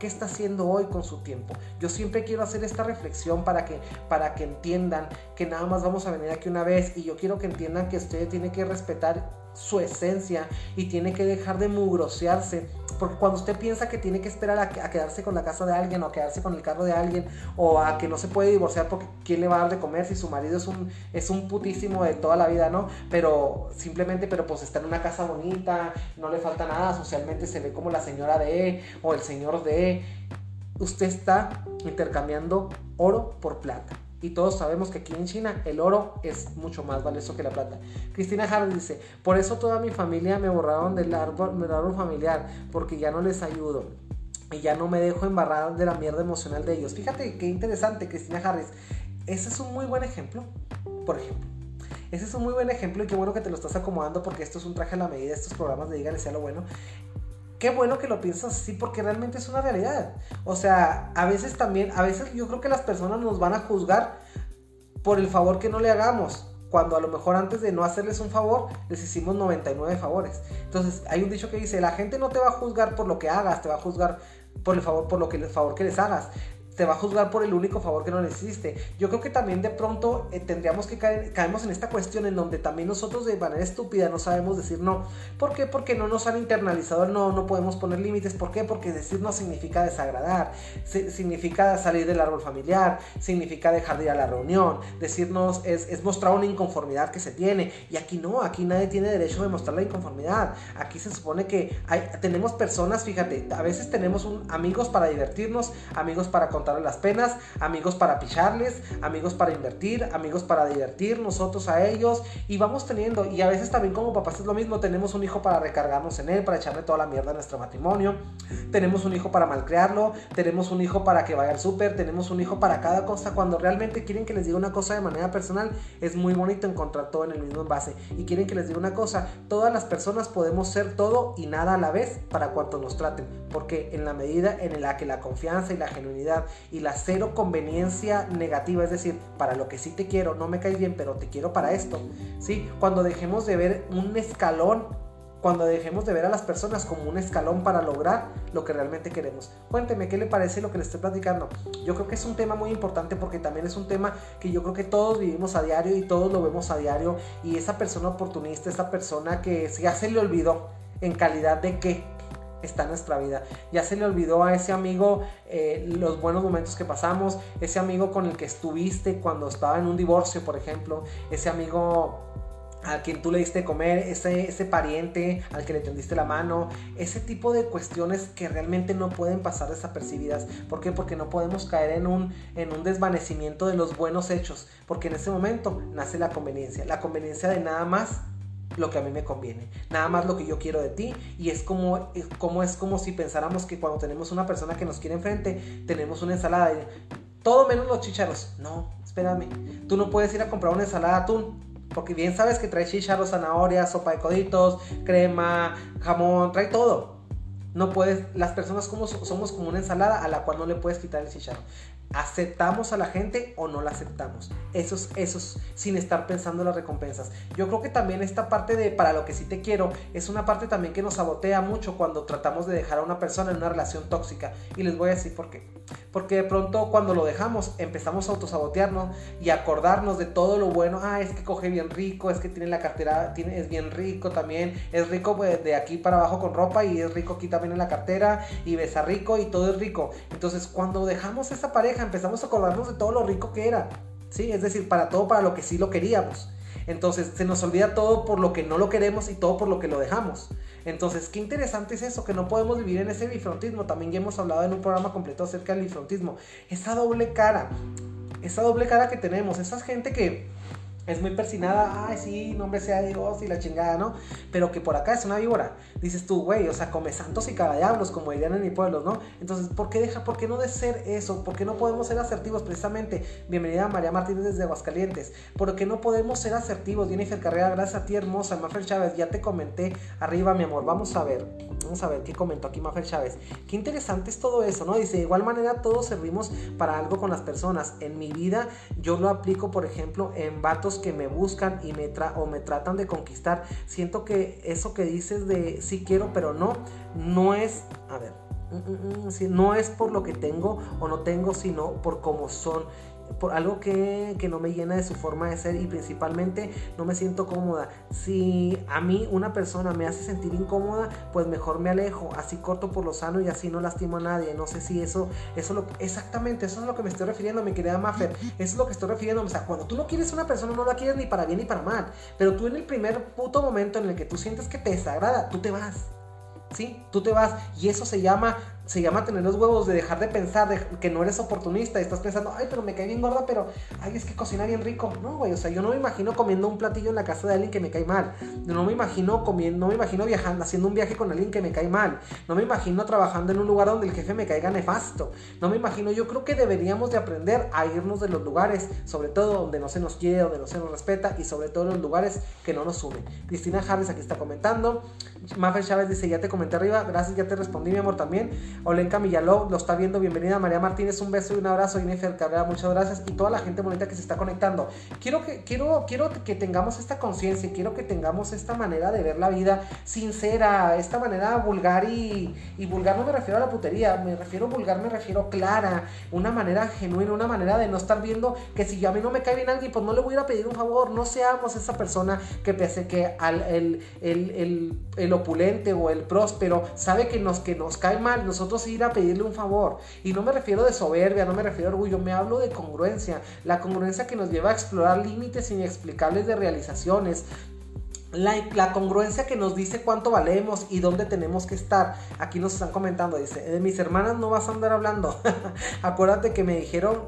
S1: qué está haciendo hoy con su tiempo? Yo siempre quiero hacer esta reflexión para que, para que entiendan que nada más vamos a venir aquí una vez y yo quiero que entiendan que usted tiene que respetar su esencia y tiene que dejar de mugrosearse. Porque cuando usted piensa que tiene que esperar a, quedarse con la casa de alguien o a quedarse con el carro de alguien o a que no se puede divorciar porque quién le va a dar de comer si su marido es un, es un putísimo de toda la vida, ¿no? Pero simplemente, pero pues está en una casa bonita, no le falta nada, socialmente se ve como la señora de o el señor de. Usted está intercambiando oro por plata. Y todos sabemos que aquí en China el oro es mucho más valioso que la plata. Cristina Harris dice, por eso toda mi familia me borraron del árbol, del árbol familiar, porque ya no les ayudo. Y ya no me dejo embarrar de la mierda emocional de ellos. Fíjate qué interesante, Cristina Harris. Ese es un muy buen ejemplo, por ejemplo. Ese es un muy buen ejemplo y qué bueno que te lo estás acomodando porque esto es un traje a la medida, estos programas de Dígale sea lo bueno qué bueno que lo piensas así porque realmente es una realidad. O sea, a veces también, a veces yo creo que las personas nos van a juzgar por el favor que no le hagamos. Cuando a lo mejor antes de no hacerles un favor, les hicimos 99 favores. Entonces, hay un dicho que dice, la gente no te va a juzgar por lo que hagas, te va a juzgar por el favor, por lo que el favor que les hagas te va a juzgar por el único favor que no le hiciste. Yo creo que también de pronto eh, tendríamos que caer, caemos en esta cuestión en donde también nosotros de manera estúpida no sabemos decir no. ¿Por qué? Porque no nos han internalizado no, no podemos poner límites. ¿Por qué? Porque decir no significa desagradar, significa salir del árbol familiar, significa dejar de ir a la reunión, decirnos es, es mostrar una inconformidad que se tiene. Y aquí no, aquí nadie tiene derecho de mostrar la inconformidad. Aquí se supone que hay, tenemos personas, fíjate, a veces tenemos un, amigos para divertirnos, amigos para las penas, amigos para picharles, amigos para invertir, amigos para divertir nosotros a ellos. Y vamos teniendo, y a veces también como papás es lo mismo, tenemos un hijo para recargarnos en él, para echarle toda la mierda a nuestro matrimonio, tenemos un hijo para malcriarlo, tenemos un hijo para que vaya al súper, tenemos un hijo para cada cosa, cuando realmente quieren que les diga una cosa de manera personal, es muy bonito encontrar todo en el mismo envase, y quieren que les diga una cosa, todas las personas podemos ser todo y nada a la vez para cuanto nos traten, porque en la medida en la que la confianza y la genuinidad y la cero conveniencia negativa, es decir, para lo que sí te quiero, no me caes bien, pero te quiero para esto, ¿sí? Cuando dejemos de ver un escalón, cuando dejemos de ver a las personas como un escalón para lograr lo que realmente queremos. Cuénteme qué le parece lo que le estoy platicando. Yo creo que es un tema muy importante porque también es un tema que yo creo que todos vivimos a diario y todos lo vemos a diario y esa persona oportunista, esa persona que ya se le olvidó en calidad de qué, está en nuestra vida. Ya se le olvidó a ese amigo eh, los buenos momentos que pasamos, ese amigo con el que estuviste cuando estaba en un divorcio, por ejemplo, ese amigo a quien tú le diste comer, ese, ese pariente al que le tendiste la mano, ese tipo de cuestiones que realmente no pueden pasar desapercibidas. ¿Por qué? Porque no podemos caer en un, en un desvanecimiento de los buenos hechos, porque en ese momento nace la conveniencia, la conveniencia de nada más lo que a mí me conviene, nada más lo que yo quiero de ti y es como, como es como si pensáramos que cuando tenemos una persona que nos quiere enfrente, tenemos una ensalada y todo menos los chicharos. No, espérame, tú no puedes ir a comprar una ensalada atún. Porque bien sabes que trae chicharos, zanahorias, sopa de coditos, crema, jamón, trae todo. No puedes, las personas como somos como una ensalada a la cual no le puedes quitar el chicharro. ¿Aceptamos a la gente o no la aceptamos? Esos, esos, sin estar pensando en las recompensas. Yo creo que también esta parte de para lo que sí te quiero es una parte también que nos sabotea mucho cuando tratamos de dejar a una persona en una relación tóxica. Y les voy a decir por qué. Porque de pronto cuando lo dejamos empezamos a autosabotearnos y acordarnos de todo lo bueno. Ah, es que coge bien rico, es que tiene la cartera, tiene, es bien rico también. Es rico pues, de aquí para abajo con ropa y es rico aquí también en la cartera y besa rico y todo es rico. Entonces cuando dejamos esa pareja empezamos a acordarnos de todo lo rico que era. ¿sí? Es decir, para todo, para lo que sí lo queríamos. Entonces se nos olvida todo por lo que no lo queremos y todo por lo que lo dejamos. Entonces, qué interesante es eso, que no podemos vivir en ese bifrontismo. También ya hemos hablado en un programa completo acerca del bifrontismo. Esa doble cara, esa doble cara que tenemos, esa gente que es muy persinada, ay, sí, nombre sea Dios y la chingada, ¿no? Pero que por acá es una víbora. Dices tú, güey, o sea, come santos y diablos, como dirían en mi pueblo, ¿no? Entonces, ¿por qué deja, por qué no de ser eso? ¿Por qué no podemos ser asertivos precisamente? Bienvenida María Martínez desde Aguascalientes. ¿Por qué no podemos ser asertivos? Jennifer Carrera, gracias a ti, hermosa. Mafel Chávez, ya te comenté arriba, mi amor. Vamos a ver, vamos a ver qué comentó aquí Mafel Chávez. Qué interesante es todo eso, ¿no? Dice, de igual manera todos servimos para algo con las personas. En mi vida yo lo aplico, por ejemplo, en vatos que me buscan y me tra o me tratan de conquistar, siento que eso que dices de sí quiero pero no, no es, a ver, mm, mm, mm, no es por lo que tengo o no tengo, sino por cómo son por algo que, no me llena de su forma de ser y principalmente no me siento cómoda. Si a mí una persona me hace sentir incómoda, pues mejor me alejo, así corto por lo sano y así no lastimo a nadie. No sé si eso, eso lo, exactamente, eso es lo que me estoy refiriendo, mi querida Maffer. Eso es lo que estoy refiriendo. O sea, cuando tú no quieres una persona, no la quieres ni para bien ni para mal. Pero tú en el primer puto momento en el que tú sientes que te desagrada, tú te vas. ¿Sí? Tú te vas y eso se llama se llama tener los huevos de dejar de pensar de que no eres oportunista y estás pensando, ay, pero me cae bien gorda, pero, ay, es que cocina bien rico. No, güey, o sea, yo no me imagino comiendo un platillo en la casa de alguien que me cae mal. No me imagino comiendo, no me imagino viajando, haciendo un viaje con alguien que me cae mal. No me imagino trabajando en un lugar donde el jefe me caiga nefasto. No me imagino, yo creo que deberíamos de aprender a irnos de los lugares, sobre todo donde no se nos quiere, donde no se nos respeta y sobre todo en los lugares que no nos sumen. Cristina Harris aquí está comentando. Maffer Chávez dice, ya te comenté arriba, gracias, ya te respondí, mi amor, también. Olenka Millaló lo está viendo. Bienvenida María Martínez, un beso y un abrazo. Jennifer Cabrera, muchas gracias. Y toda la gente bonita que se está conectando. Quiero que, quiero, quiero que tengamos esta conciencia, quiero que tengamos esta manera de ver la vida sincera, esta manera vulgar y, y vulgar no me refiero a la putería, me refiero vulgar, me refiero clara, una manera genuina, una manera de no estar viendo que si a mí no me cae bien alguien, pues no le voy a ir a pedir un favor, no seamos esa persona que pese que al, el, el, el, opulente o el próspero sabe que nos, que nos cae mal, nosotros ir a pedirle un favor. Y no me refiero de soberbia, no me refiero a orgullo, me hablo de congruencia, la congruencia que nos lleva a explorar límites inexplicables de realizaciones, la, congruencia que nos dice cuánto valemos y dónde tenemos que estar. Aquí nos están comentando, dice, de mis hermanas no vas a andar hablando. *laughs* Acuérdate que me dijeron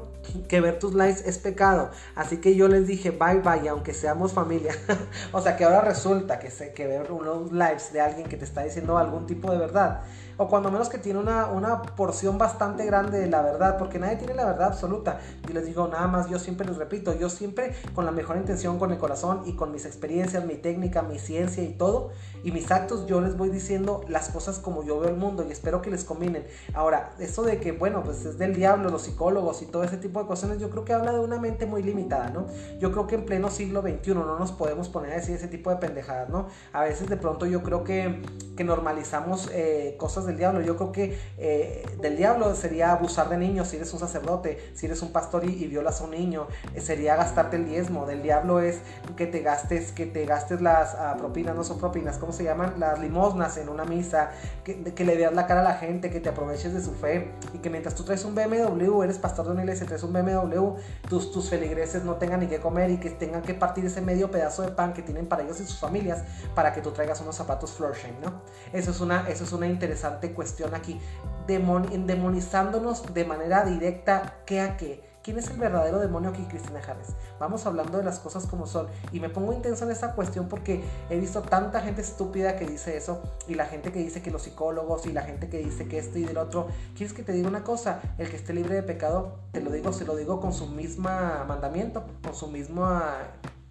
S1: que ver tus likes es pecado. Así que yo les dije, bye bye, aunque seamos familia. *laughs* o sea que ahora resulta que, sé, que ver unos lives de alguien que te está diciendo algún tipo de verdad o cuando menos que tiene una, una, porción bastante grande de la verdad, porque nadie tiene la verdad absoluta. Y les digo, nada más, yo siempre les repito, yo siempre con la mejor intención, con el corazón y con mis experiencias, mi técnica, mi ciencia y todo, y mis actos, yo les voy diciendo las cosas como yo veo el mundo y espero que les combinen. Ahora, eso de que, bueno, pues es del diablo, los psicólogos y todo ese tipo de cosas, yo creo que habla de una mente muy limitada, ¿no? Yo creo que en pleno siglo XXI no nos podemos poner a decir ese tipo de pendejadas, ¿no? A veces de pronto yo creo que, que normalizamos eh, cosas del diablo. Yo creo que eh, del diablo sería abusar de niños si eres un sacerdote, si eres un pastor y, violas a un niño, eh, sería gastarte el diezmo. Del diablo es que te gastes, que te gastes las ah, propinas, no son propinas, ¿cómo se llaman? Las limosnas en una misa, que, le veas la cara a la gente, que te aproveches de su fe y que mientras tú traes un BMW, eres pastor de una iglesia, traes un BMW, tus, tus feligreses no tengan ni qué comer y que tengan que partir ese medio pedazo de pan que tienen para ellos y sus familias para que tú traigas unos zapatos Florsheim, ¿no? Eso es una, eso es una interesante cuestión aquí, demonizándonos de manera directa qué a qué. ¿Quién es el verdadero demonio aquí, Cristina Harris? Vamos hablando de las cosas como son. Y me pongo intenso en esta cuestión porque he visto tanta gente estúpida que dice eso. Y la gente que dice que los psicólogos y la gente que dice que esto y del otro. ¿Quieres que te diga una cosa? El que esté libre de pecado, te lo digo, se lo digo con su misma mandamiento, con su misma,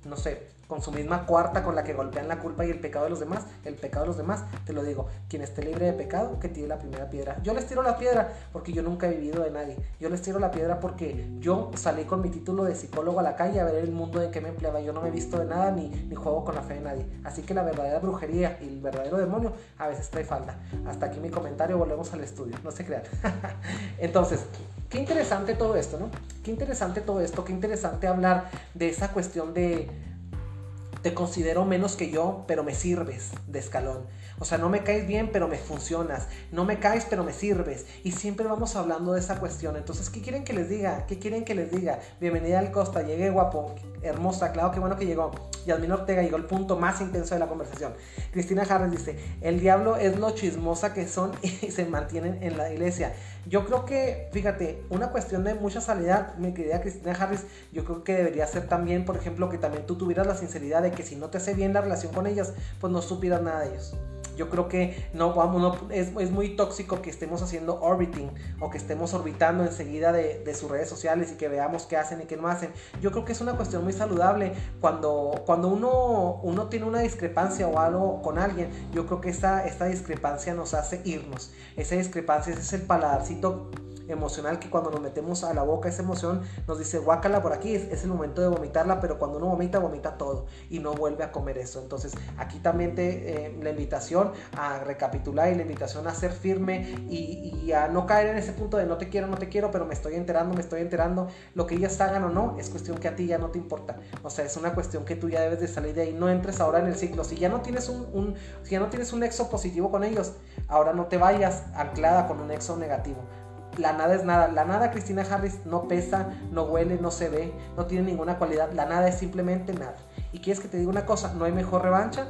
S1: no sé, con su misma cuarta con la que golpean la culpa y el pecado de los demás, el pecado de los demás, te lo digo, quien esté libre de pecado, que tire la primera piedra. Yo les tiro la piedra porque yo nunca he vivido de nadie. Yo les tiro la piedra porque yo salí con mi título de psicólogo a la calle a ver el mundo en que me empleaba. Yo no me he visto de nada ni, ni juego con la fe de nadie. Así que la verdadera brujería y el verdadero demonio a veces trae falta. Hasta aquí mi comentario, volvemos al estudio, no se crean. *laughs* Entonces, qué interesante todo esto, ¿no? Qué interesante todo esto, qué interesante hablar de esa cuestión de te considero menos que yo, pero me sirves de escalón. O sea, no me caes bien, pero me funcionas. No me caes, pero me sirves. Y siempre vamos hablando de esa cuestión. Entonces, ¿qué quieren que les diga? ¿Qué quieren que les diga? Bienvenida al Costa, llegué guapo, hermosa, claro, qué bueno que llegó. Yasmin Ortega llegó al punto más intenso de la conversación. Cristina Harris dice, el diablo es lo chismosa que son *laughs* y se mantienen en la iglesia. Yo creo que, fíjate, una cuestión de mucha salida, mi querida Cristina Harris, yo creo que debería ser también, por ejemplo, que también tú tuvieras la sinceridad de que si no te hace bien la relación con ellas, pues no supieras nada de ellos. Yo creo que no, vamos, no, es, es, muy tóxico que estemos haciendo orbiting o que estemos orbitando enseguida de, de, sus redes sociales y que veamos qué hacen y qué no hacen. Yo creo que es una cuestión muy saludable cuando, cuando uno, uno tiene una discrepancia o algo con alguien. Yo creo que esta, esta discrepancia nos hace irnos. Esa discrepancia ese es el paladarcito emocional que cuando nos metemos a la boca esa emoción nos dice guácala por aquí, es, el momento de vomitarla, pero cuando uno vomita, vomita todo y no vuelve a comer eso. Entonces aquí también eh, la invitación a recapitular y la invitación a ser firme y, a no caer en ese punto de no te quiero, no te quiero, pero me estoy enterando, me estoy enterando. Lo que ellas hagan o no es cuestión que a ti ya no te importa. O sea, es una cuestión que tú ya debes de salir de ahí. No entres ahora en el ciclo. Si ya no tienes un, un si ya no tienes un nexo positivo con ellos, ahora no te vayas anclada con un nexo negativo la nada es nada. La nada, Cristina Harris, no pesa, no huele, no se ve, no tiene ninguna cualidad. La nada es simplemente nada. Y quieres que te diga una cosa, no hay mejor revancha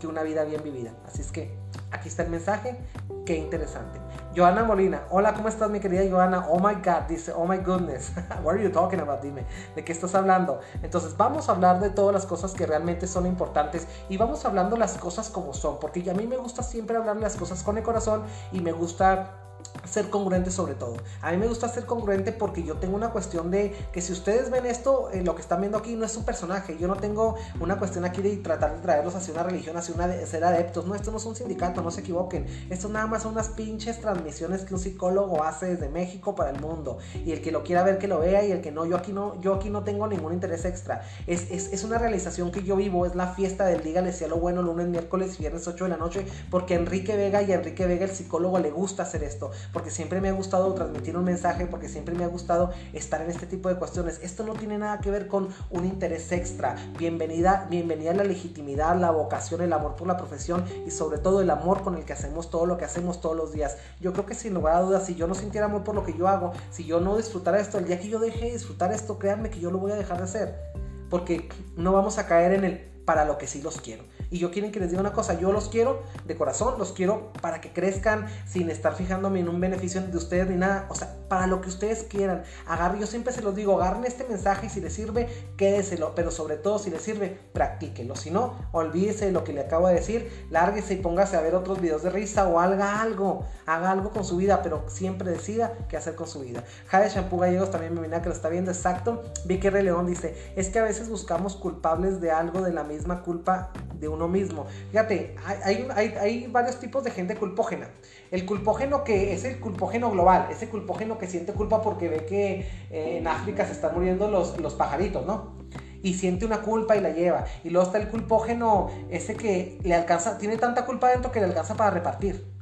S1: que una vida bien vivida. Así es que aquí está el mensaje, qué interesante. Joana Molina, hola, ¿cómo estás mi querida Joana? Oh my God, dice, oh my goodness, *laughs* what are you talking about? Dime, ¿de qué estás hablando? Entonces vamos a hablar de todas las cosas que realmente son importantes y vamos hablando las cosas como son, porque a mí me gusta siempre hablar las cosas con el corazón y me gusta ser congruente sobre todo. A mí me gusta ser congruente porque yo tengo una cuestión de que si ustedes ven esto, eh, lo que están viendo aquí no es un personaje. Yo no tengo una cuestión aquí de tratar de traerlos hacia una religión, hacia una de ser adeptos. No, esto no es un sindicato, no se equivoquen. Esto nada más son unas pinches transmisiones que un psicólogo hace desde México para el mundo. Y el que lo quiera ver, que lo vea. Y el que no, yo aquí no, yo aquí no tengo ningún interés extra. Es, es, es una realización que yo vivo. Es la fiesta del Dígale sea lo bueno, lunes, miércoles, viernes 8 de la noche. Porque Enrique Vega y Enrique Vega, el psicólogo, le gusta hacer esto porque siempre me ha gustado transmitir un mensaje, porque siempre me ha gustado estar en este tipo de cuestiones. Esto no tiene nada que ver con un interés extra. Bienvenida, bienvenida a la legitimidad, la vocación, el amor por la profesión y sobre todo el amor con el que hacemos todo lo que hacemos todos los días. Yo creo que sin lugar a dudas, si yo no sintiera amor por lo que yo hago, si yo no disfrutara esto, el día que yo deje de disfrutar esto, créanme que yo lo voy a dejar de hacer. Porque no vamos a caer en el para lo que sí los quiero. Y yo quieren que les diga una cosa, yo los quiero de corazón, los quiero para que crezcan sin estar fijándome en un beneficio de ustedes ni nada. O sea, para lo que ustedes quieran. Agarren, yo siempre se los digo, agarren este mensaje y si les sirve, quédeselo. Pero sobre todo, si les sirve, practíquenlo. Si no, olvídese de lo que le acabo de decir, lárguese y póngase a ver otros videos de risa o haga algo. Haga algo con su vida, pero siempre decida qué hacer con su vida. Jade Shampoo Gallegos también me viene que lo está viendo exacto. Vicky R. León dice, es que a veces buscamos culpables de algo de la misma culpa de uno mismo. Fíjate, hay, varios tipos de gente culpógena. El culpógeno que es el culpógeno global, ese culpógeno que siente culpa porque ve que eh, en África se están muriendo los, los pajaritos, ¿no? y siente una culpa y la lleva. Y luego está el culpógeno, ese que le alcanza, tiene tanta culpa dentro que le alcanza para repartir.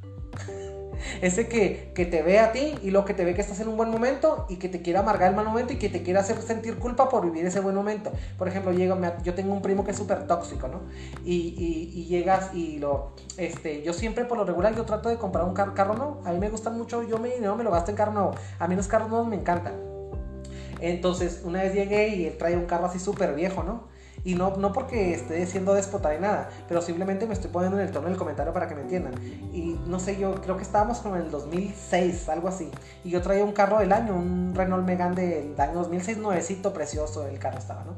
S1: Ese que, te ve a ti y luego que te ve que estás en un buen momento y que te quiere amargar el mal momento y que te quiere hacer sentir culpa por vivir ese buen momento. Por ejemplo, llego, yo tengo un primo que es súper tóxico, ¿no? Y, llegas y lo, este, yo siempre por lo regular yo trato de comprar un carro, nuevo. A mí me gustan mucho, yo me dinero me lo gasto en carro nuevo. A mí los carros nuevos me encantan. Entonces, una vez llegué y él trae un carro así súper viejo, ¿no? Y no, no porque esté siendo déspota de nada, pero simplemente me estoy poniendo en el tono del comentario para que me entiendan. Y no sé, yo creo que estábamos como en el 2006, algo así. Y yo traía un carro del año, un Renault Megane del año 2006, nuevecito, precioso, el carro estaba, ¿no?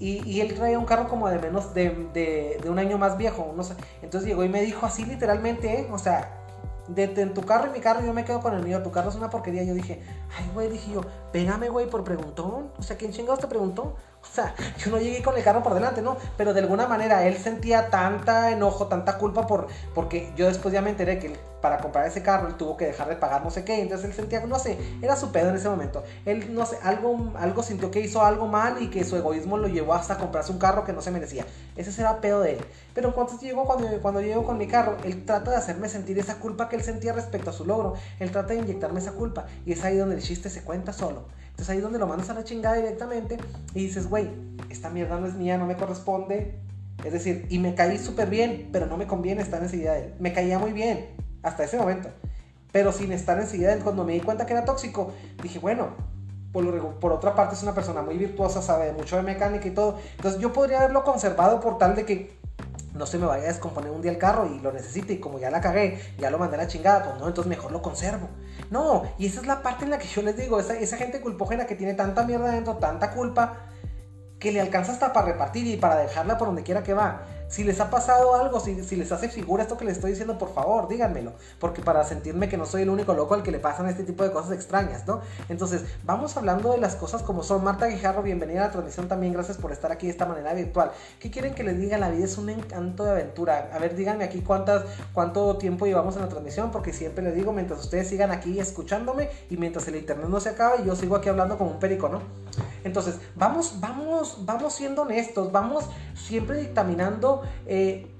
S1: Y, y, él traía un carro como de menos de, de, de un año más viejo. Entonces llegó y me dijo así literalmente, ¿eh? o sea, de, en tu carro y mi carro, yo me quedo con el mío. Tu carro es una porquería. Yo dije, ay, güey, dije yo, pégame, güey, por preguntón. O sea, ¿quién chingados te preguntó? O sea, *laughs* yo no llegué con el carro por delante, ¿no? Pero de alguna manera él sentía tanta enojo, tanta culpa por, porque yo después ya me enteré que para comprar ese carro él tuvo que dejar de pagar no sé qué. Entonces él sentía, no sé, era su pedo en ese momento. Él, no sé, algo, algo sintió que hizo algo mal y que su egoísmo lo llevó hasta comprarse un carro que no se merecía. Ese será pedo de él. Pero cuando llegó, cuando, cuando llego con mi carro, él trata de hacerme sentir esa culpa que él sentía respecto a su logro. Él trata de inyectarme esa culpa. Y es ahí donde el chiste se cuenta solo. Entonces ahí es donde lo mandas a la chingada directamente y dices, güey, esta mierda no es mía, no me corresponde. Es decir, y me caí súper bien, pero no me conviene estar enseguida de él. Me caía muy bien hasta ese momento. Pero sin estar enseguida de él, cuando me di cuenta que era tóxico, dije, bueno, por, otra parte es una persona muy virtuosa, sabe mucho de mecánica y todo. Entonces yo podría haberlo conservado por tal de que no se me vaya a descomponer un día el carro y lo necesite y como ya la cagué, ya lo mandé a la chingada, pues no, entonces mejor lo conservo. No, y esa es la parte en la que yo les digo, esa, esa gente culpógena que tiene tanta mierda dentro, tanta culpa, que le alcanza hasta para repartir y para dejarla por donde quiera que va. Si les ha pasado algo, si, les hace figura esto que les estoy diciendo, por favor, díganmelo. Porque para sentirme que no soy el único loco al que le pasan este tipo de cosas extrañas, ¿no? Entonces, vamos hablando de las cosas como son. Marta Guijarro, bienvenida a la transmisión también. Gracias por estar aquí de esta manera virtual. ¿Qué quieren que les diga? La vida es un encanto de aventura. A ver, díganme aquí cuántas, cuánto tiempo llevamos en la transmisión. Porque siempre les digo, mientras ustedes sigan aquí escuchándome y mientras el internet no se acabe, yo sigo aquí hablando como un perico, ¿no? Entonces, vamos, vamos, vamos siendo honestos. Vamos siempre dictaminando eh,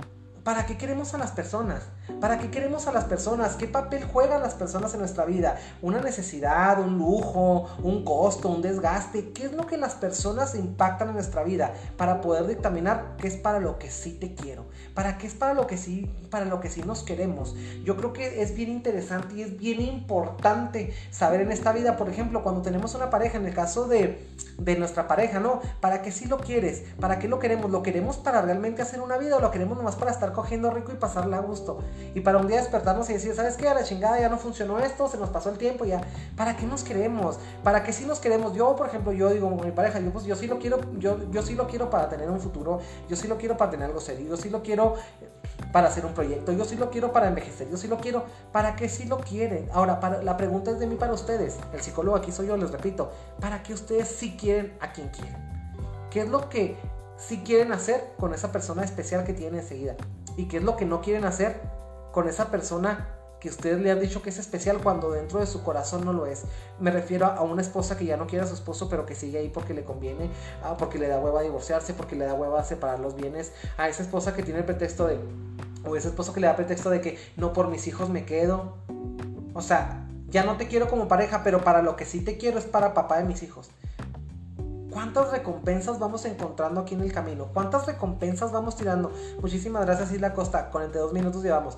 S1: ¿Para qué queremos a las personas? ¿Para qué queremos a las personas? ¿Qué papel juegan las personas en nuestra vida? ¿Una necesidad, un lujo, un costo, un desgaste? ¿Qué es lo que las personas impactan en nuestra vida para poder dictaminar qué es para lo que sí te quiero? ¿Para qué es para lo que sí, para lo que sí nos queremos? Yo creo que es bien interesante y es bien importante saber en esta vida, por ejemplo, cuando tenemos una pareja, en el caso de, de nuestra pareja, ¿no? ¿Para qué sí lo quieres? ¿Para qué lo queremos? ¿Lo queremos para realmente hacer una vida o lo queremos nomás para estar cogiendo rico y pasarla a gusto? Y para un día despertarnos y decir, ¿sabes qué? A la chingada ya no funcionó esto, se nos pasó el tiempo, ya. ¿Para qué nos queremos? ¿Para qué sí nos queremos? Yo, por ejemplo, yo digo, mi pareja, yo, pues, yo sí lo quiero, yo, yo sí lo quiero para tener un futuro, yo sí lo quiero para tener algo serio, yo sí lo quiero para hacer un proyecto, yo sí lo quiero para envejecer, yo sí lo quiero, ¿para qué sí lo quieren? Ahora, la pregunta es de mí para ustedes, el psicólogo aquí soy yo, les repito, ¿para qué ustedes sí quieren a quien quieren? ¿Qué es lo que sí quieren hacer con esa persona especial que tienen enseguida? ¿Y qué es lo que no quieren hacer con esa persona que ustedes le han dicho que es especial cuando dentro de su corazón no lo es. Me refiero a una esposa que ya no quiere a su esposo, pero que sigue ahí porque le conviene, ah, porque le da hueva a divorciarse, porque le da hueva a separar los bienes. A esa esposa que tiene el pretexto de, o ese esposo que le da pretexto de que no por mis hijos me quedo. O sea, ya no te quiero como pareja, pero para lo que sí te quiero es para papá de mis hijos. ¿Cuántas recompensas vamos encontrando aquí en el camino? ¿Cuántas recompensas vamos tirando? Muchísimas gracias Isla Costa, 42 minutos llevamos.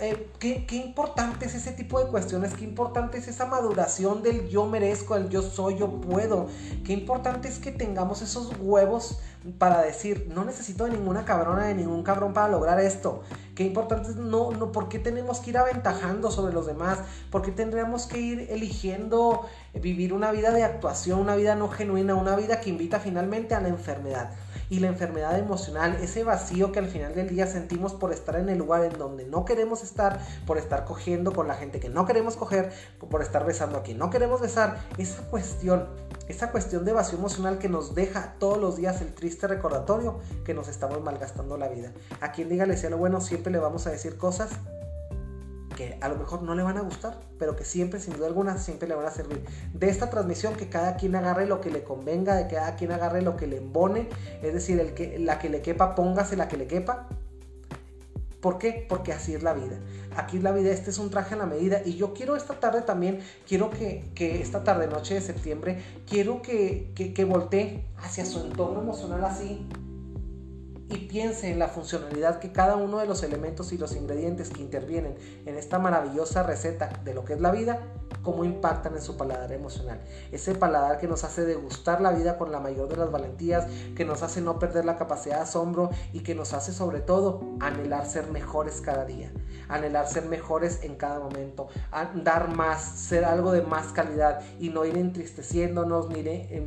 S1: Eh, ¿qué, ¿qué, importante es ese tipo de cuestiones, qué importante es esa maduración del yo merezco, el yo soy, yo puedo, qué importante es que tengamos esos huevos para decir, no necesito de ninguna cabrona, de ningún cabrón para lograr esto. Qué importante es, no, no, ¿por qué tenemos que ir aventajando sobre los demás? ¿Por qué tendríamos que ir eligiendo vivir una vida de actuación, una vida no genuina, una vida que invita finalmente a la enfermedad? y la enfermedad emocional, ese vacío que al final del día sentimos por estar en el lugar en donde no queremos estar, por estar cogiendo con la gente que no queremos coger, por estar besando a quien no queremos besar, esa cuestión, esa cuestión de vacío emocional que nos deja todos los días el triste recordatorio que nos estamos malgastando la vida. A quien diga le sea lo bueno, siempre le vamos a decir cosas que a lo mejor no le van a gustar, pero que siempre, sin duda alguna, siempre le van a servir. De esta transmisión, que cada quien agarre lo que le convenga, de que cada quien agarre lo que le embone, es decir, el que, la que le quepa, póngase la que le quepa. ¿Por qué? Porque así es la vida. Aquí es la vida, este es un traje a la medida. Y yo quiero esta tarde también, quiero que, que esta tarde, noche de septiembre, quiero que, que, que voltee hacia su entorno emocional así, y piense en la funcionalidad que cada uno de los elementos y los ingredientes que intervienen en esta maravillosa receta de lo que es la vida, cómo impactan en su paladar emocional. Ese paladar que nos hace degustar la vida con la mayor de las valentías, que nos hace no perder la capacidad de asombro y que nos hace sobre todo anhelar ser mejores cada día, anhelar ser mejores en cada momento, dar más, ser algo de más calidad y no ir entristeciéndonos, ni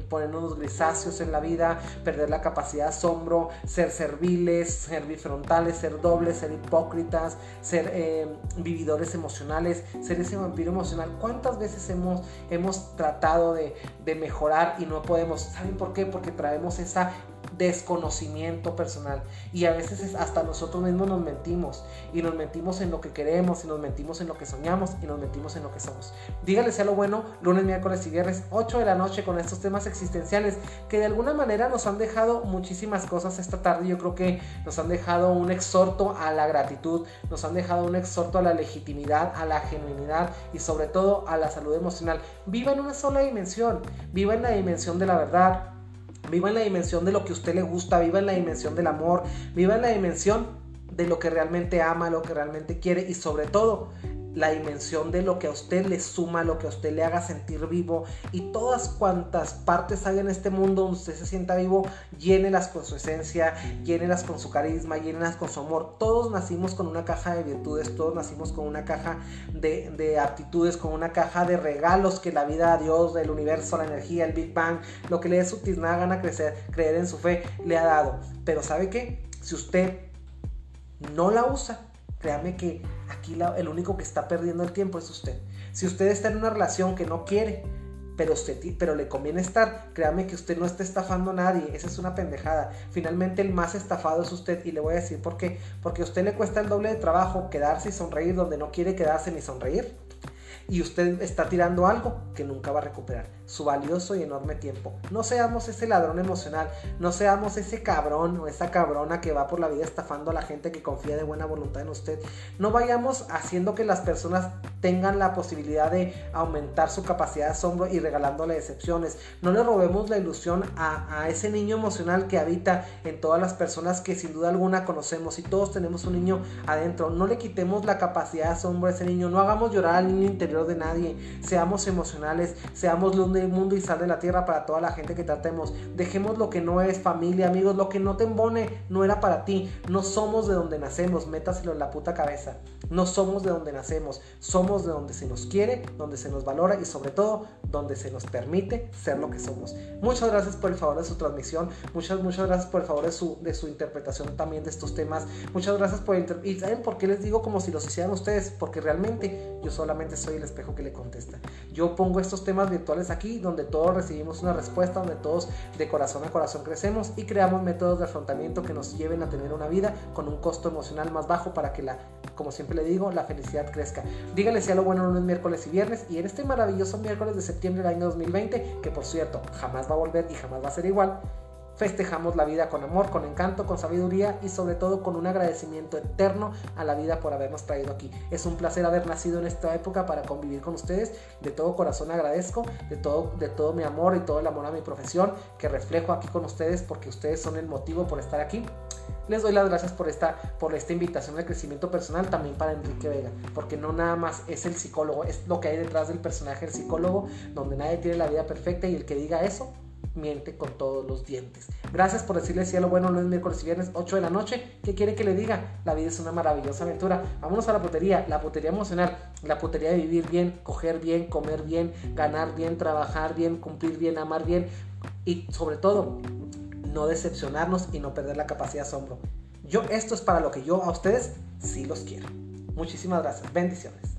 S1: poniéndonos grisáceos en la vida, perder la capacidad de asombro, ser ser serviles, ser bifrontales, ser dobles, ser hipócritas, ser eh, vividores emocionales, ser ese vampiro emocional. ¿Cuántas veces hemos, hemos tratado de, de mejorar y no podemos? ¿Saben por qué? Porque traemos esa desconocimiento personal. Y a veces hasta nosotros mismos nos mentimos. Y nos mentimos en lo que queremos, y nos mentimos en lo que soñamos, y nos mentimos en lo que somos. Dígale sea lo bueno, lunes, miércoles y viernes, 8 de la noche con estos temas existenciales que de alguna manera nos han dejado muchísimas cosas esta tarde. Yo creo que nos han dejado un exhorto a la gratitud, nos han dejado un exhorto a la legitimidad, a la genuinidad y sobre todo a la salud emocional. Viva en una sola dimensión, viva en la dimensión de la verdad, Viva en la dimensión de lo que a usted le gusta, viva en la dimensión del amor, viva en la dimensión de lo que realmente ama, lo que realmente quiere y sobre todo la dimensión de lo que a usted le suma, lo que a usted le haga sentir vivo y todas cuantas partes hay en este mundo donde usted se sienta vivo, llénelas con su esencia, llénelas con su carisma, llénelas con su amor. Todos nacimos con una caja de virtudes, todos nacimos con una caja de, de aptitudes, con una caja de regalos que la vida, Dios, el universo, la energía, el Big Bang, lo que le dé su tiznada gana crecer, creer en su fe, le ha dado. Pero ¿sabe qué? Si usted no la usa, créame que aquí el único que está perdiendo el tiempo es usted. Si usted está en una relación que no quiere, pero, usted, pero le conviene estar, créame que usted no está estafando a nadie, esa es una pendejada. Finalmente el más estafado es usted y le voy a decir por qué. Porque a usted le cuesta el doble de trabajo quedarse y sonreír donde no quiere quedarse ni sonreír y usted está tirando algo que nunca va a recuperar, su valioso y enorme tiempo. No seamos ese ladrón emocional, no seamos ese cabrón o esa cabrona que va por la vida estafando a la gente que confía de buena voluntad en usted. No vayamos haciendo que las personas tengan la posibilidad de aumentar su capacidad de asombro y regalándole decepciones. No le robemos la ilusión a, a ese niño emocional que habita en todas las personas que sin duda alguna conocemos y todos tenemos un niño adentro. No le quitemos la capacidad de asombro a ese niño, no hagamos llorar al niño interior de nadie. Seamos emocionales, seamos luz del mundo y sal de la tierra para toda la gente que tratemos. Dejemos lo que no es familia, amigos, lo que no te embone no era para ti. No somos de donde nacemos, métaselo en la puta cabeza. No somos de donde nacemos, somos de donde se nos quiere, donde se nos valora y sobre todo donde se nos permite ser lo que somos. Muchas gracias por el favor de su transmisión, muchas, muchas gracias por el favor de su, de su interpretación también de estos temas, muchas gracias por... ¿Y saben por qué les digo como si los hicieran ustedes? Porque realmente yo solamente soy el espejo que le contesta. Yo pongo estos temas virtuales aquí donde todos recibimos una respuesta, donde todos de corazón a corazón crecemos y creamos métodos de afrontamiento que nos lleven a tener una vida con un costo emocional más bajo para que la, como siempre le digo, la felicidad crezca. Dígale si a lo bueno lunes, miércoles y viernes y en este maravilloso miércoles de septiembre del año 2020, que por cierto jamás va a volver y jamás va a ser igual, Festejamos la vida con amor, con encanto, con sabiduría y sobre todo con un agradecimiento eterno a la vida por habernos traído aquí. Es un placer haber nacido en esta época para convivir con ustedes. De todo corazón agradezco, de todo, de todo mi amor y todo el amor a mi profesión que reflejo aquí con ustedes porque ustedes son el motivo por estar aquí. Les doy las gracias por esta, por esta invitación al crecimiento personal también para Enrique Vega, porque no nada más es el psicólogo, es lo que hay detrás del personaje del psicólogo, donde nadie tiene la vida perfecta y el que diga eso miente con todos los dientes. Gracias por decirle si a lo bueno lunes, miércoles y viernes, 8 de la noche. ¿Qué quiere que le diga? La vida es una maravillosa aventura. Vámonos a la putería, la putería emocional, la putería de vivir bien, coger bien, comer bien, ganar bien, trabajar bien, cumplir bien, amar bien y sobre todo no decepcionarnos y no perder la capacidad de asombro. Yo esto es para lo que yo a ustedes sí los quiero. Muchísimas gracias. Bendiciones.